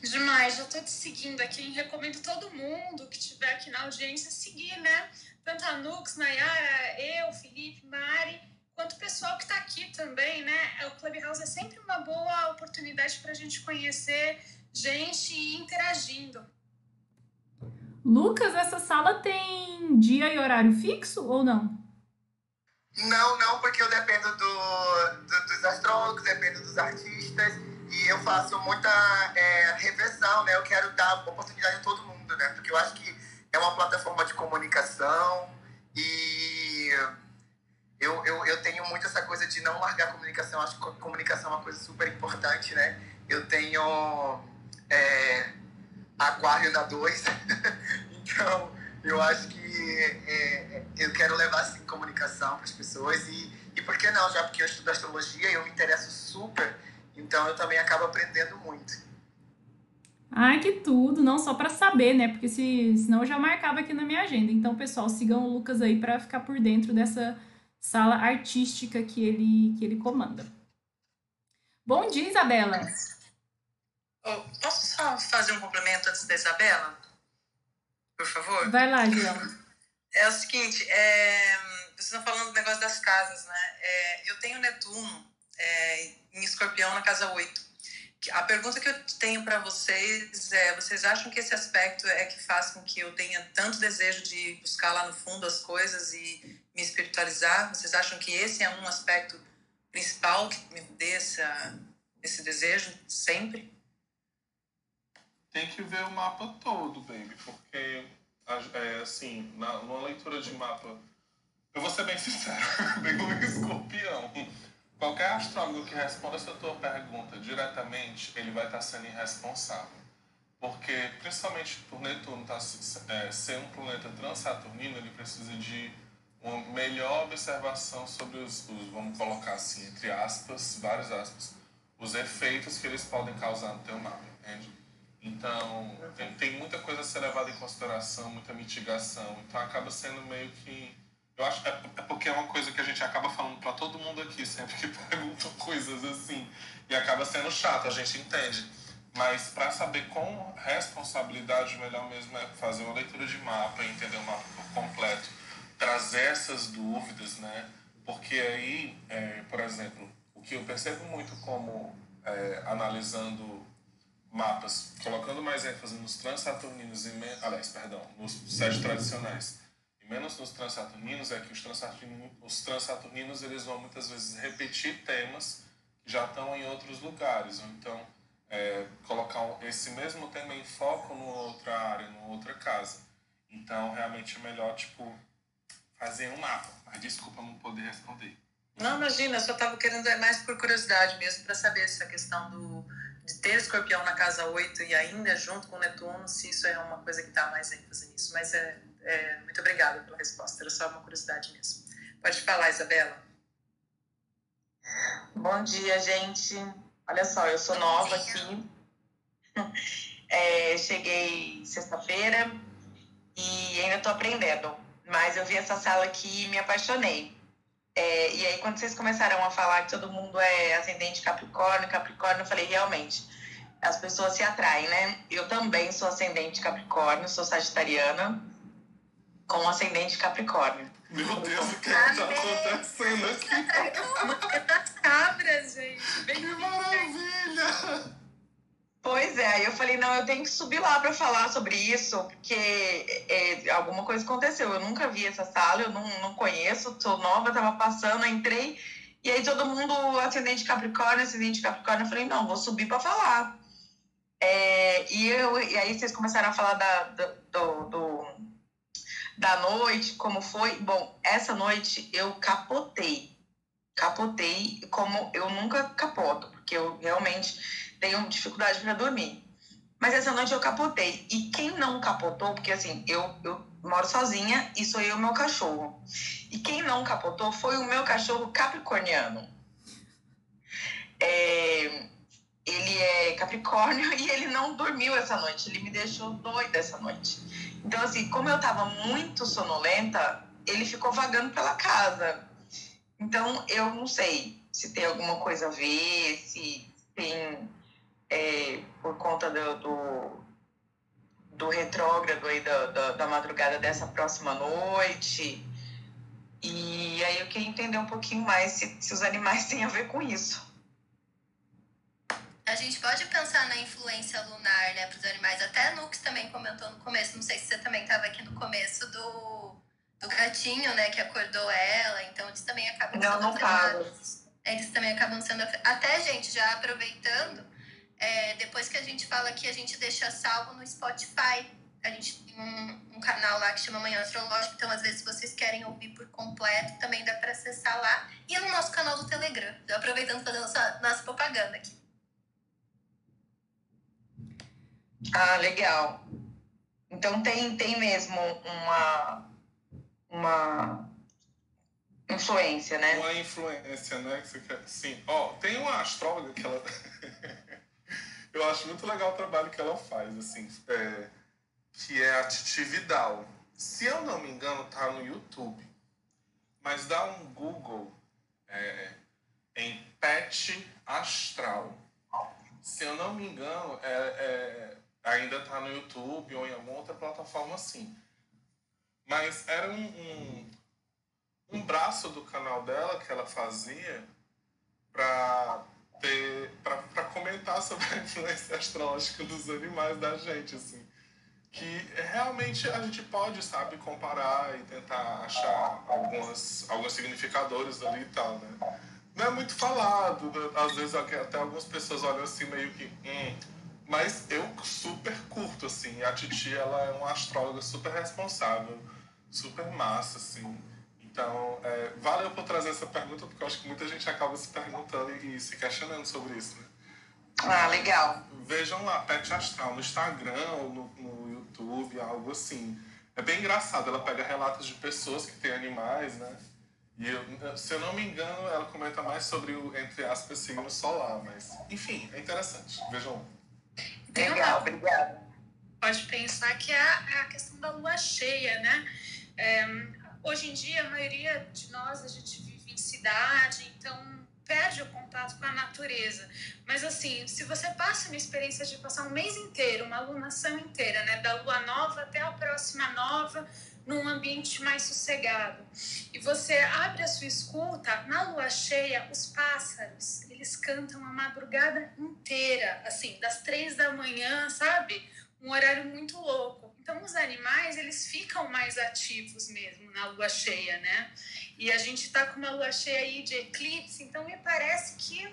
Demais, já tô te seguindo aqui, recomendo todo mundo que estiver aqui na audiência seguir, né? Tanto a Nux, Nayara, eu, Felipe, Mari, quanto o pessoal que está aqui também, né? O Clubhouse é sempre uma boa oportunidade para a gente conhecer gente e ir interagindo. Lucas, essa sala tem dia e horário fixo ou não? Não, não, porque eu dependo do, do dos astrólogos, dependo dos artistas e eu faço muita é, reversão, né? Eu quero dar oportunidade a todo mundo, né? Porque eu acho que é uma plataforma de comunicação e eu, eu, eu tenho muito essa coisa de não largar a comunicação. Eu acho que comunicação é uma coisa super importante, né? Eu tenho é, aquário na 2. *laughs* então, eu acho que é, é, eu quero levar assim, comunicação para as pessoas e, e por que não? Já porque eu estudo astrologia e eu me interesso super, então eu também acabo aprendendo muito. Ai, que tudo, não só para saber, né? Porque se, senão eu já marcava aqui na minha agenda. Então, pessoal, sigam o Lucas aí para ficar por dentro dessa sala artística que ele, que ele comanda. Bom dia, Isabela. Oh, posso só fazer um complemento antes da Isabela? Por favor? Vai lá, João. É o seguinte, é, vocês estão falando do negócio das casas, né? É, eu tenho Netuno é, em escorpião na casa 8. A pergunta que eu tenho para vocês é: vocês acham que esse aspecto é que faz com que eu tenha tanto desejo de buscar lá no fundo as coisas e me espiritualizar? Vocês acham que esse é um aspecto principal que me dê essa, esse desejo sempre? tem que ver o mapa todo, baby, porque, é, assim, na, numa leitura de mapa, eu vou ser bem sincero, *laughs* bem um escorpião. Qualquer astrólogo que responda essa tua pergunta diretamente, ele vai estar sendo irresponsável. porque principalmente por Netuno tá, é, ser um planeta transaturnino, ele precisa de uma melhor observação sobre os, os, vamos colocar assim, entre aspas, várias aspas, os efeitos que eles podem causar no teu mapa, entende? Então, tem, tem muita coisa a ser levada em consideração, muita mitigação, então acaba sendo meio que eu acho é, é porque é uma coisa que a gente acaba falando para todo mundo aqui sempre que *laughs* perguntam coisas assim e acaba sendo chato, a gente entende. Mas para saber com responsabilidade, o melhor mesmo é fazer uma leitura de mapa, entender o mapa completo, trazer essas dúvidas, né? Porque aí, é, por exemplo, o que eu percebo muito como é, analisando mapas, colocando mais ênfase nos transaturninos e, aliás, perdão, nos sete tradicionais, menos nos transaturninos, é que os transaturninos, os transaturninos eles vão muitas vezes repetir temas que já estão em outros lugares, ou então é, colocar esse mesmo tema em foco numa outra área, numa outra casa. Então, realmente é melhor, tipo, fazer um mapa. Mas desculpa não poder responder. Não, imagina, eu só estava querendo é mais por curiosidade mesmo, para saber essa questão do, de ter escorpião na casa 8 e ainda junto com Netuno, se isso é uma coisa que está mais ênfase nisso. Mas é, é, muito obrigada pela resposta, era só uma curiosidade mesmo. Pode falar, Isabela. Bom dia, gente. Olha só, eu sou nova aqui. *laughs* É, cheguei sexta-feira e ainda estou aprendendo. Mas eu vi essa sala aqui e me apaixonei. É, e aí, quando vocês começaram a falar que todo mundo é ascendente Capricórnio, Capricórnio, eu falei, realmente, as pessoas se atraem, né? Eu também sou ascendente Capricórnio, sou sagitariana, com ascendente Capricórnio. Meu Deus, o que está acontecendo aqui? *laughs* das cabras, gente. Que maravilha! Pois é, aí eu falei, não, eu tenho que subir lá para falar sobre isso, porque é, alguma coisa aconteceu. Eu nunca vi essa sala, eu não, não conheço, sou nova, tava passando, entrei, e aí todo mundo, ascendente Capricórnio, ascendente Capricórnio, eu falei, não, vou subir para falar. É, e, eu, e aí vocês começaram a falar da, do, do, da noite, como foi. Bom, essa noite eu capotei. Capotei como eu nunca capoto, porque eu realmente tenho dificuldade para dormir. Mas essa noite eu capotei. E quem não capotou, porque assim, eu, eu moro sozinha e sou eu e meu cachorro. E quem não capotou foi o meu cachorro capricorniano. É, ele é capricórnio *laughs* e ele não dormiu essa noite. Ele me deixou doida essa noite. Então, assim, como eu tava muito sonolenta, ele ficou vagando pela casa. Então, eu não sei se tem alguma coisa a ver, se tem é, por conta do, do, do retrógrado aí da, da, da, madrugada dessa próxima noite. E aí eu queria entender um pouquinho mais se, se os animais têm a ver com isso. A gente pode pensar na influência lunar, né, para os animais. Até Nux também comentou no começo, não sei se você também estava aqui no começo do, do gatinho, né, que acordou ela. Então eles também acabam não, não falo. Eles também acabam sendo. Até, gente, já aproveitando, é, depois que a gente fala que a gente deixa salvo no Spotify. A gente tem um, um, canal lá que chama Manhã Astrológica, então às vezes se vocês querem ouvir por completo, também dá para acessar lá. E no nosso canal do Telegram. Aproveitando fazer nossa, nossa propaganda aqui. Ah, legal. Então tem, tem mesmo uma, uma influência, né? Uma influência, né? Sim. Ó, tem uma astróloga que ela. *laughs* Eu acho muito legal o trabalho que ela faz, assim, é, que é a Titi Vidal. Se eu não me engano, tá no YouTube. Mas dá um Google é, em Pet Astral. Se eu não me engano, é, é, ainda tá no YouTube ou em alguma outra plataforma assim. Mas era um, um, um braço do canal dela que ela fazia para para comentar sobre a influência astrológica dos animais da gente, assim. Que realmente a gente pode, sabe, comparar e tentar achar algumas, alguns significadores ali e tal, né? Não é muito falado, né? às vezes até algumas pessoas olham assim meio que. Hum, mas eu super curto, assim. A Titi, ela é uma astróloga super responsável, super massa, assim. Então, é, valeu por trazer essa pergunta, porque eu acho que muita gente acaba se perguntando e se questionando sobre isso, né? Ah, legal. Vejam lá, Pet Astral, no Instagram ou no, no YouTube, algo assim. É bem engraçado, ela pega relatos de pessoas que têm animais, né? E eu, se eu não me engano, ela comenta mais sobre o, entre aspas, signo solar, mas enfim, é interessante. Vejam lá. Legal, obrigada. Pode pensar que é a, é a questão da lua cheia, né? É, hoje em dia, a maioria de nós, a gente vive em cidade, então perde o contato com a natureza. Mas assim, se você passa uma experiência de passar um mês inteiro, uma alunação inteira, né, da lua nova até a próxima nova, num ambiente mais sossegado. E você abre a sua escuta, na lua cheia, os pássaros, eles cantam a madrugada inteira, assim, das três da manhã, sabe? Um horário muito louco. Então, os animais, eles ficam mais ativos mesmo na lua cheia, né? E a gente está com uma lua cheia aí de eclipse, então me parece que,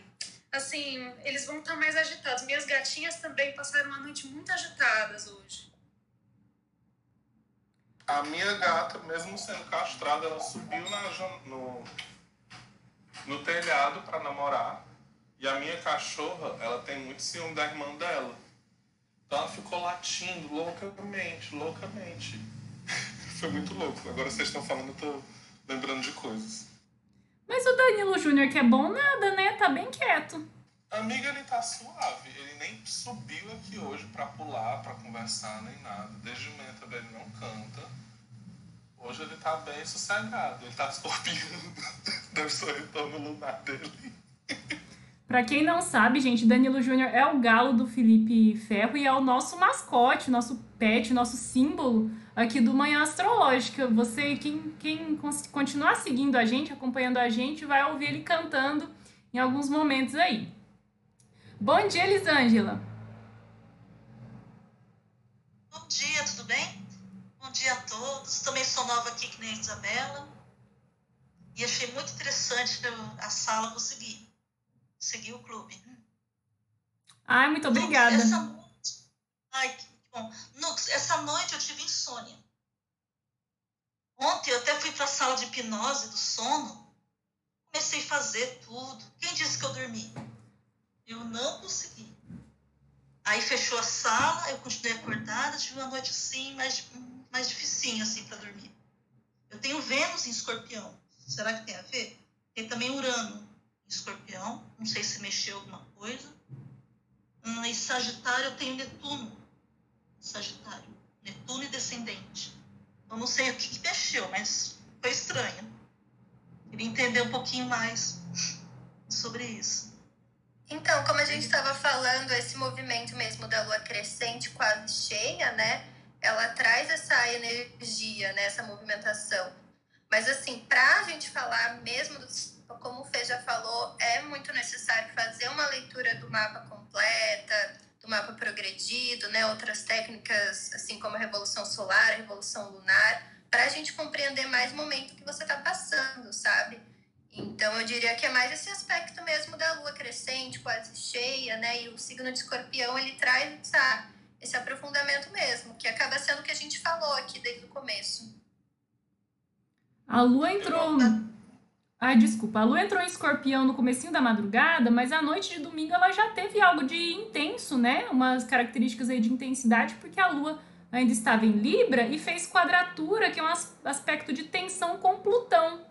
assim, eles vão estar tá mais agitados. Minhas gatinhas também passaram a noite muito agitadas hoje. A minha gata, mesmo sendo castrada, ela subiu na, no, no telhado para namorar. E a minha cachorra, ela tem muito ciúme da irmã dela. Então ela ficou latindo loucamente, loucamente. *laughs* Foi muito louco. Agora vocês estão falando, eu tô lembrando de coisas. Mas o Danilo Júnior, que é bom nada, né? Tá bem quieto. Amiga, ele tá suave. Ele nem subiu aqui hoje pra pular, pra conversar, nem nada. Desde manhã também ele não canta. Hoje ele tá bem sossegado. Ele tá escorpiando. *laughs* Deve ser o retorno lunar dele. Pra quem não sabe, gente, Danilo Júnior é o galo do Felipe Ferro e é o nosso mascote, nosso pet, nosso símbolo aqui do Manhã Astrológica. Você, quem, quem continuar seguindo a gente, acompanhando a gente, vai ouvir ele cantando em alguns momentos aí. Bom dia, Elisângela. Bom dia, tudo bem? Bom dia a todos. Também sou nova aqui, que nem a Isabela. E achei muito interessante a sala conseguir seguir o clube. Ai, muito obrigada. Essa noite, ai, que bom. Nux, essa noite eu tive insônia. Ontem eu até fui para a sala de hipnose do sono. Comecei a fazer tudo. Quem disse que eu dormi? Eu não consegui. Aí fechou a sala, eu continuei acordada, tive uma noite assim, mais, mais dificinho assim para dormir. Eu tenho Vênus em escorpião. Será que tem a ver? Tem também Urano escorpião, não sei se mexeu alguma coisa. E Sagitário eu tenho Netuno. Sagitário. Netuno e descendente. Eu não sei o que, que mexeu, mas foi estranho. Queria entender um pouquinho mais *laughs* sobre isso. Então, como a gente estava falando, esse movimento mesmo da lua crescente quase cheia, né? Ela traz essa energia, né? essa movimentação. Mas, assim, para a gente falar mesmo dos como o Fê já falou, é muito necessário fazer uma leitura do mapa completa, do mapa progredido, né? outras técnicas, assim como a Revolução Solar, a Revolução Lunar, para a gente compreender mais o momento que você está passando, sabe? Então, eu diria que é mais esse aspecto mesmo da lua crescente, quase cheia, né? E o signo de escorpião, ele traz essa, esse aprofundamento mesmo, que acaba sendo o que a gente falou aqui desde o começo. A lua entrou Ai, desculpa. A lua entrou em escorpião no comecinho da madrugada, mas a noite de domingo ela já teve algo de intenso, né? Umas características aí de intensidade, porque a lua ainda estava em Libra e fez quadratura, que é um aspecto de tensão com Plutão,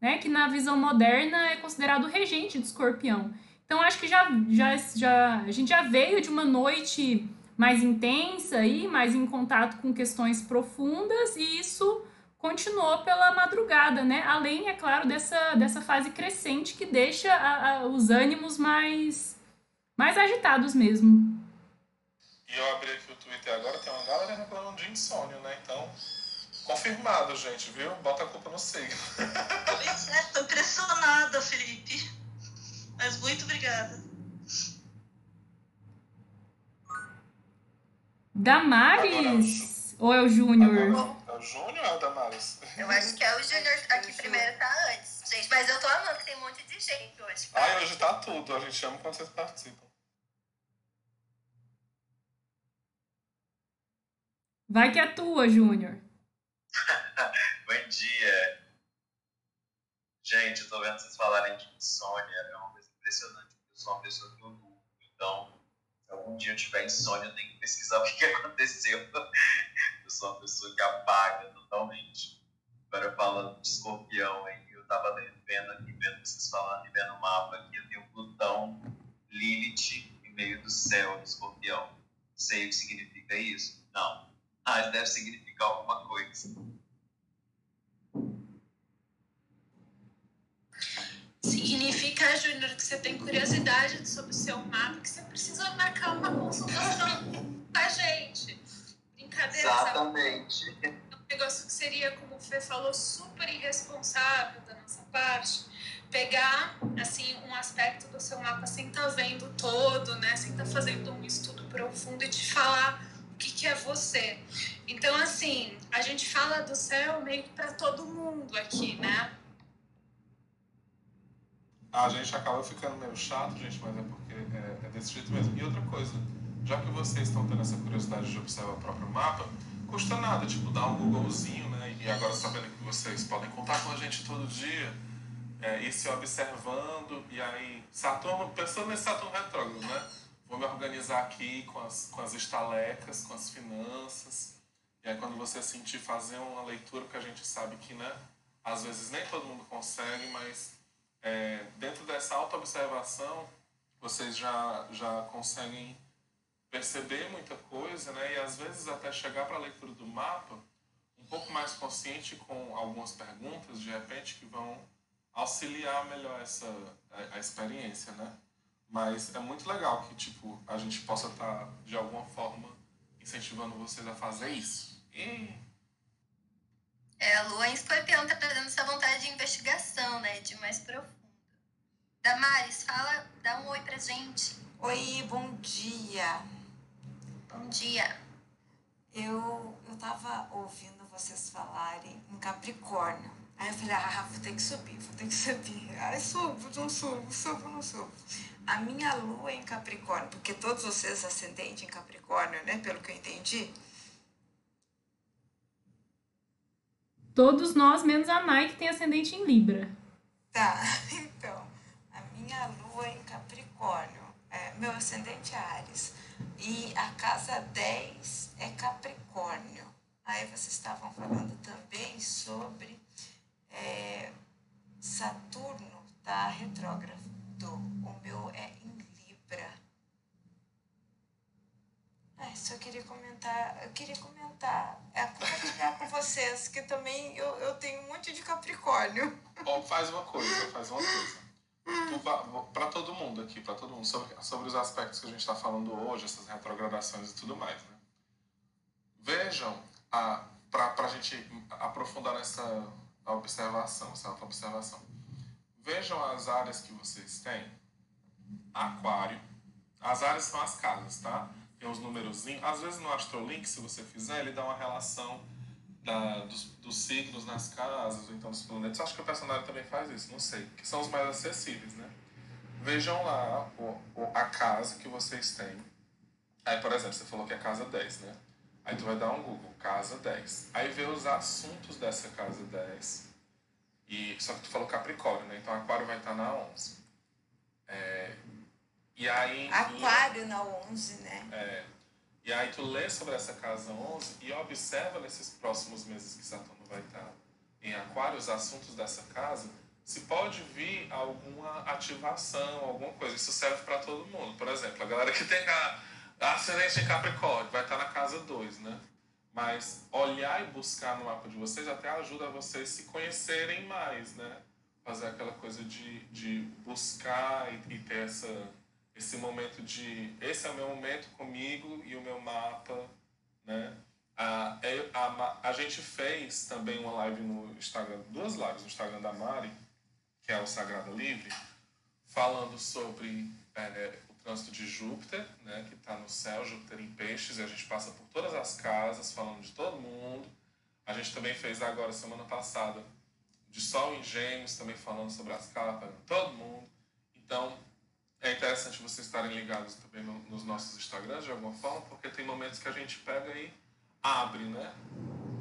né? Que na visão moderna é considerado regente de escorpião. Então acho que já, já, já a gente já veio de uma noite mais intensa e mais em contato com questões profundas, e isso continuou pela madrugada, né? Além, é claro, dessa, dessa fase crescente que deixa a, a, os ânimos mais, mais agitados mesmo. E eu abri aqui o Twitter agora, tem uma galera reclamando de insônia, né? Então, confirmado, gente, viu? Bota a culpa no signo. Pois é, tô impressionada, Felipe. Mas muito obrigada. Damares? Agora, ou é o Júnior? O Júnior ou é o Damares? Eu acho que é o Júnior aqui primeiro, tá antes. Gente, mas eu tô amando que tem um monte de gente hoje. Ai, hoje tá tudo. A gente ama quando vocês participam. Vai que é tua, Júnior. *laughs* Bom dia. Gente, eu tô vendo vocês falarem de insônia. É uma coisa impressionante. Eu sou uma pessoa que eu durmo. Então, algum dia eu tiver insônia, eu tenho que pesquisar *laughs* o que, aconteceu. Eu sou uma pessoa que apaga totalmente. Agora falando de escorpião aí, eu tava vendo aqui, vendo vocês falando e vendo o mapa aqui, eu tenho Plutão, Lilith e meio do céu do escorpião. Sei o que significa isso? Não. Mas deve significar alguma coisa. Significa, Júnior, que você tem curiosidade sobre o seu mapa, que você precisa marcar uma consultação com a gente. Brincadeira, Exatamente. sabe? Um negócio que seria, como o Fê falou, super irresponsável da nossa parte. Pegar, assim, um aspecto do seu mapa sem estar vendo todo, né? Sem estar fazendo um estudo profundo e te falar o que, que é você. Então, assim, a gente fala do céu meio que para todo mundo aqui, né? A gente acaba ficando meio chato, gente, mas é porque é, é desse jeito mesmo. E outra coisa, já que vocês estão tendo essa curiosidade de observar o próprio mapa, custa nada, tipo, dar um Googlezinho, né? E agora sabendo que vocês podem contar com a gente todo dia, é, ir se observando, e aí, Saturno, pensando nesse Saturno retrógrado, né? Vou me organizar aqui com as, com as estalecas, com as finanças. E aí, quando você sentir fazer uma leitura, que a gente sabe que, né? Às vezes nem todo mundo consegue, mas é, dentro dessa auto-observação, vocês já, já conseguem perceber muita coisa, né? E às vezes até chegar para a leitura do mapa um pouco mais consciente com algumas perguntas, de repente, que vão auxiliar melhor essa a, a experiência, né? Mas é muito legal que tipo a gente possa estar tá, de alguma forma incentivando vocês a fazer isso. E... É, a lua em escorpião tá trazendo essa vontade de investigação, né? De mais profundo. Damares, fala, dá um oi pra gente. Oi, bom dia. Bom dia. Eu, eu tava ouvindo vocês falarem em Capricórnio. Aí eu falei, ah, vou ter que subir, vou ter que subir. Ai, subo, não subo, subo, não subo. A minha lua é em Capricórnio, porque todos vocês ascendentes em Capricórnio, né? Pelo que eu entendi. Todos nós, menos a Nai, que tem ascendente em Libra. Tá, *laughs* então, minha lua em Capricórnio, é, meu ascendente é Ares, e a casa 10 é Capricórnio. Aí vocês estavam falando também sobre é, Saturno tá retrógrado, o meu é em Libra. É, só queria comentar, eu queria comentar, é, compartilhar com vocês que também eu, eu tenho um monte de Capricórnio. Ó, faz uma coisa, faz uma coisa. Para todo mundo aqui, para todo mundo, sobre, sobre os aspectos que a gente está falando hoje, essas retrogradações e tudo mais. Né? Vejam, para a gente aprofundar nessa observação, essa observação. Vejam as áreas que vocês têm. Aquário. As áreas são as casas, tá? Tem uns númerozinhos. Às vezes no Astrolink, se você fizer, ele dá uma relação da, dos, dos, signos nas casas, ou então dos planetas. Acho que o personagem também faz isso, não sei. Que são os mais acessíveis, né? Vejam lá o, o, a casa que vocês têm. Aí, por exemplo, você falou que é casa 10, né? Aí tu vai dar um Google, casa 10. Aí vê os assuntos dessa casa 10. E, só que tu falou Capricórnio, né? Então Aquário vai estar na 11. É, e aí... Aquário e, na 11, né? É. E aí tu lê sobre essa casa 11 e observa nesses próximos meses que Saturno vai estar em Aquário, os assuntos dessa casa, se pode vir alguma ativação, alguma coisa. Isso serve para todo mundo. Por exemplo, a galera que tem a, ascendente em Capricórnio vai estar na casa 2, né? Mas olhar e buscar no mapa de vocês até ajuda vocês se conhecerem mais, né? Fazer aquela coisa de, de buscar e, e ter essa esse momento de esse é o meu momento comigo e o meu mapa, né? A, é, a, a, gente fez também uma live no Instagram, duas lives no Instagram da Mari, que é o Sagrada Livre, falando sobre é, o trânsito de Júpiter, né, que está no céu, Júpiter em peixes, e a gente passa por todas as casas, falando de todo mundo. A gente também fez agora, semana passada, de Sol em Gêmeos, também falando sobre as casas, todo mundo. Então, é interessante vocês estarem ligados também no, nos nossos Instagrams de alguma forma, porque tem momentos que a gente pega e abre, né?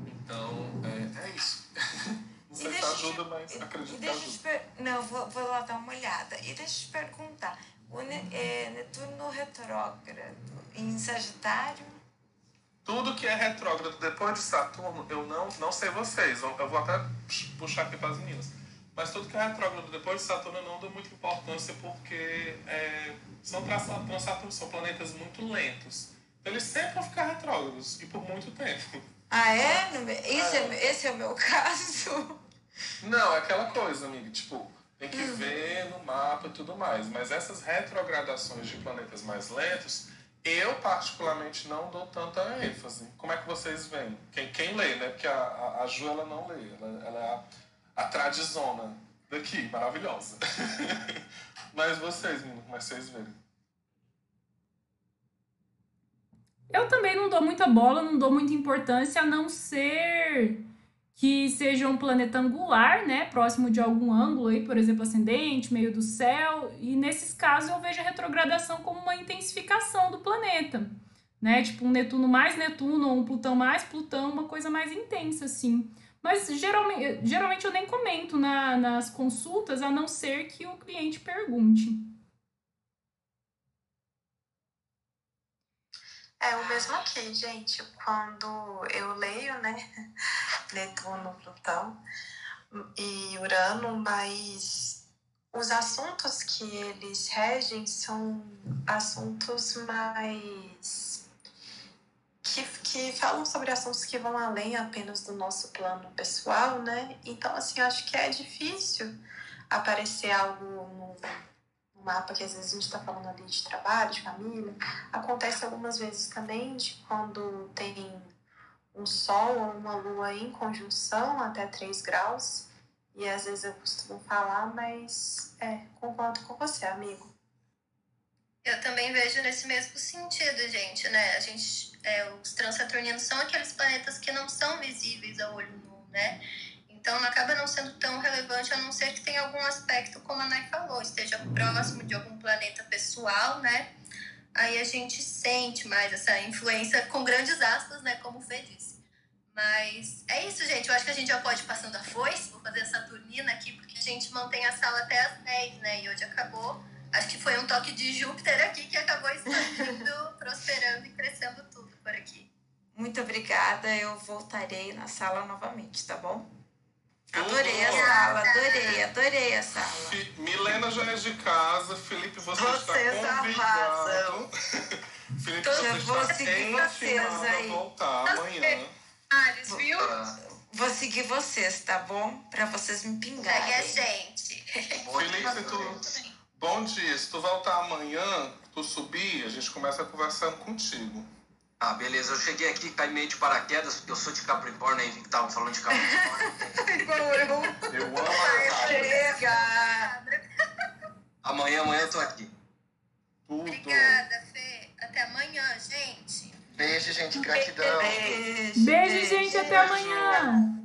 Então, é, é isso. *laughs* Não sei se ajuda, te, mas acredito que ajuda. Per... Não, vou, vou lá dar uma olhada. E deixa eu te perguntar. O é, Netuno retrógrado em Sagitário? Tudo que é retrógrado depois de Saturno, eu não, não sei vocês, eu eu vou até puxar aqui para as meninas. Mas tudo que é retrógrado depois de Saturno eu não dou muita importância porque é, são, Saturno são planetas muito lentos. Então, eles sempre vão ficar retrógrados e por muito tempo. Ah, é? Me- Esse é, esse é o meu *laughs* caso? Não, é aquela coisa, amiga, tipo, tem que ver no mapa e tudo mais. Mas essas retrogradações de planetas mais lentos, eu particularmente não dou tanta ênfase. Como é que vocês veem? Quem, quem lê, né? Porque a, a, a Ju, ela não lê. Ela, ela é a, a tradizona daqui, maravilhosa. *laughs* Mas vocês, meninos, como é que vocês veem? Eu também não dou muita bola, não dou muita importância, a não ser que seja um planeta angular, né? Próximo de algum ângulo aí, por exemplo, ascendente, meio do céu. E nesses casos eu vejo a retrogradação como uma intensificação do planeta. Né? Tipo um Netuno mais Netuno ou um Plutão mais Plutão, uma coisa mais intensa, assim. Mas geralmente, geralmente eu nem comento na- nas consultas, a não ser que o cliente pergunte. É o mesmo aqui, gente. Quando eu leio, né? *laughs* Netuno, Plutão e Urano, mas os assuntos que eles regem são assuntos mais. Que, que falam sobre assuntos que vão além apenas do nosso plano pessoal, né? Então, assim, acho que é difícil aparecer algo no, no mapa que às vezes a gente está falando ali de trabalho, de família. Acontece algumas vezes também de quando tem um sol ou uma lua em conjunção até 3 graus. E às vezes eu costumo falar, mas é, concordo com você, amigo. Eu também vejo nesse mesmo sentido, gente, né? A gente, é, os transaturninos são aqueles planetas que não são visíveis ao olho nu, né? Então não acaba não sendo tão relevante a não ser que tenha algum aspecto, como a Nai falou, esteja próximo de algum planeta pessoal, né? Aí a gente sente mais essa influência com grandes aspas, né? Como o Fê disse. Mas é isso, gente. Eu acho que a gente já pode ir passando a foice. Vou fazer essa turnina aqui, porque a gente mantém a sala até as 10, né? E hoje acabou. Acho que foi um toque de Júpiter aqui que acabou expandindo, *laughs* prosperando e crescendo tudo por aqui. Muito obrigada. Eu voltarei na sala novamente, tá bom? Adorei a sala, adorei, adorei a sala. Fi- Milena já é de casa, Felipe, você Vocês está convidado. arrasam. *laughs* Felipe, Já você vou está seguir vocês aí. voltar amanhã. Ares, viu? Vou seguir vocês, tá bom? Pra vocês me Segue a pingarem. gente. Felipe, se tu... Bom dia, se tu voltar amanhã, tu subir, a gente começa conversando contigo. Ah, beleza. Eu cheguei aqui, caí meio de paraquedas, porque eu sou de Capricórnio, aí que estavam falando de Capricórnio. Igual *laughs* eu. Eu amo a Chega! amanhã, amanhã eu tô aqui. tudo. Obrigada, Fê. Até amanhã, gente. Beijo, gente. Gratidão. Beijo. Beijo, gente, até amanhã!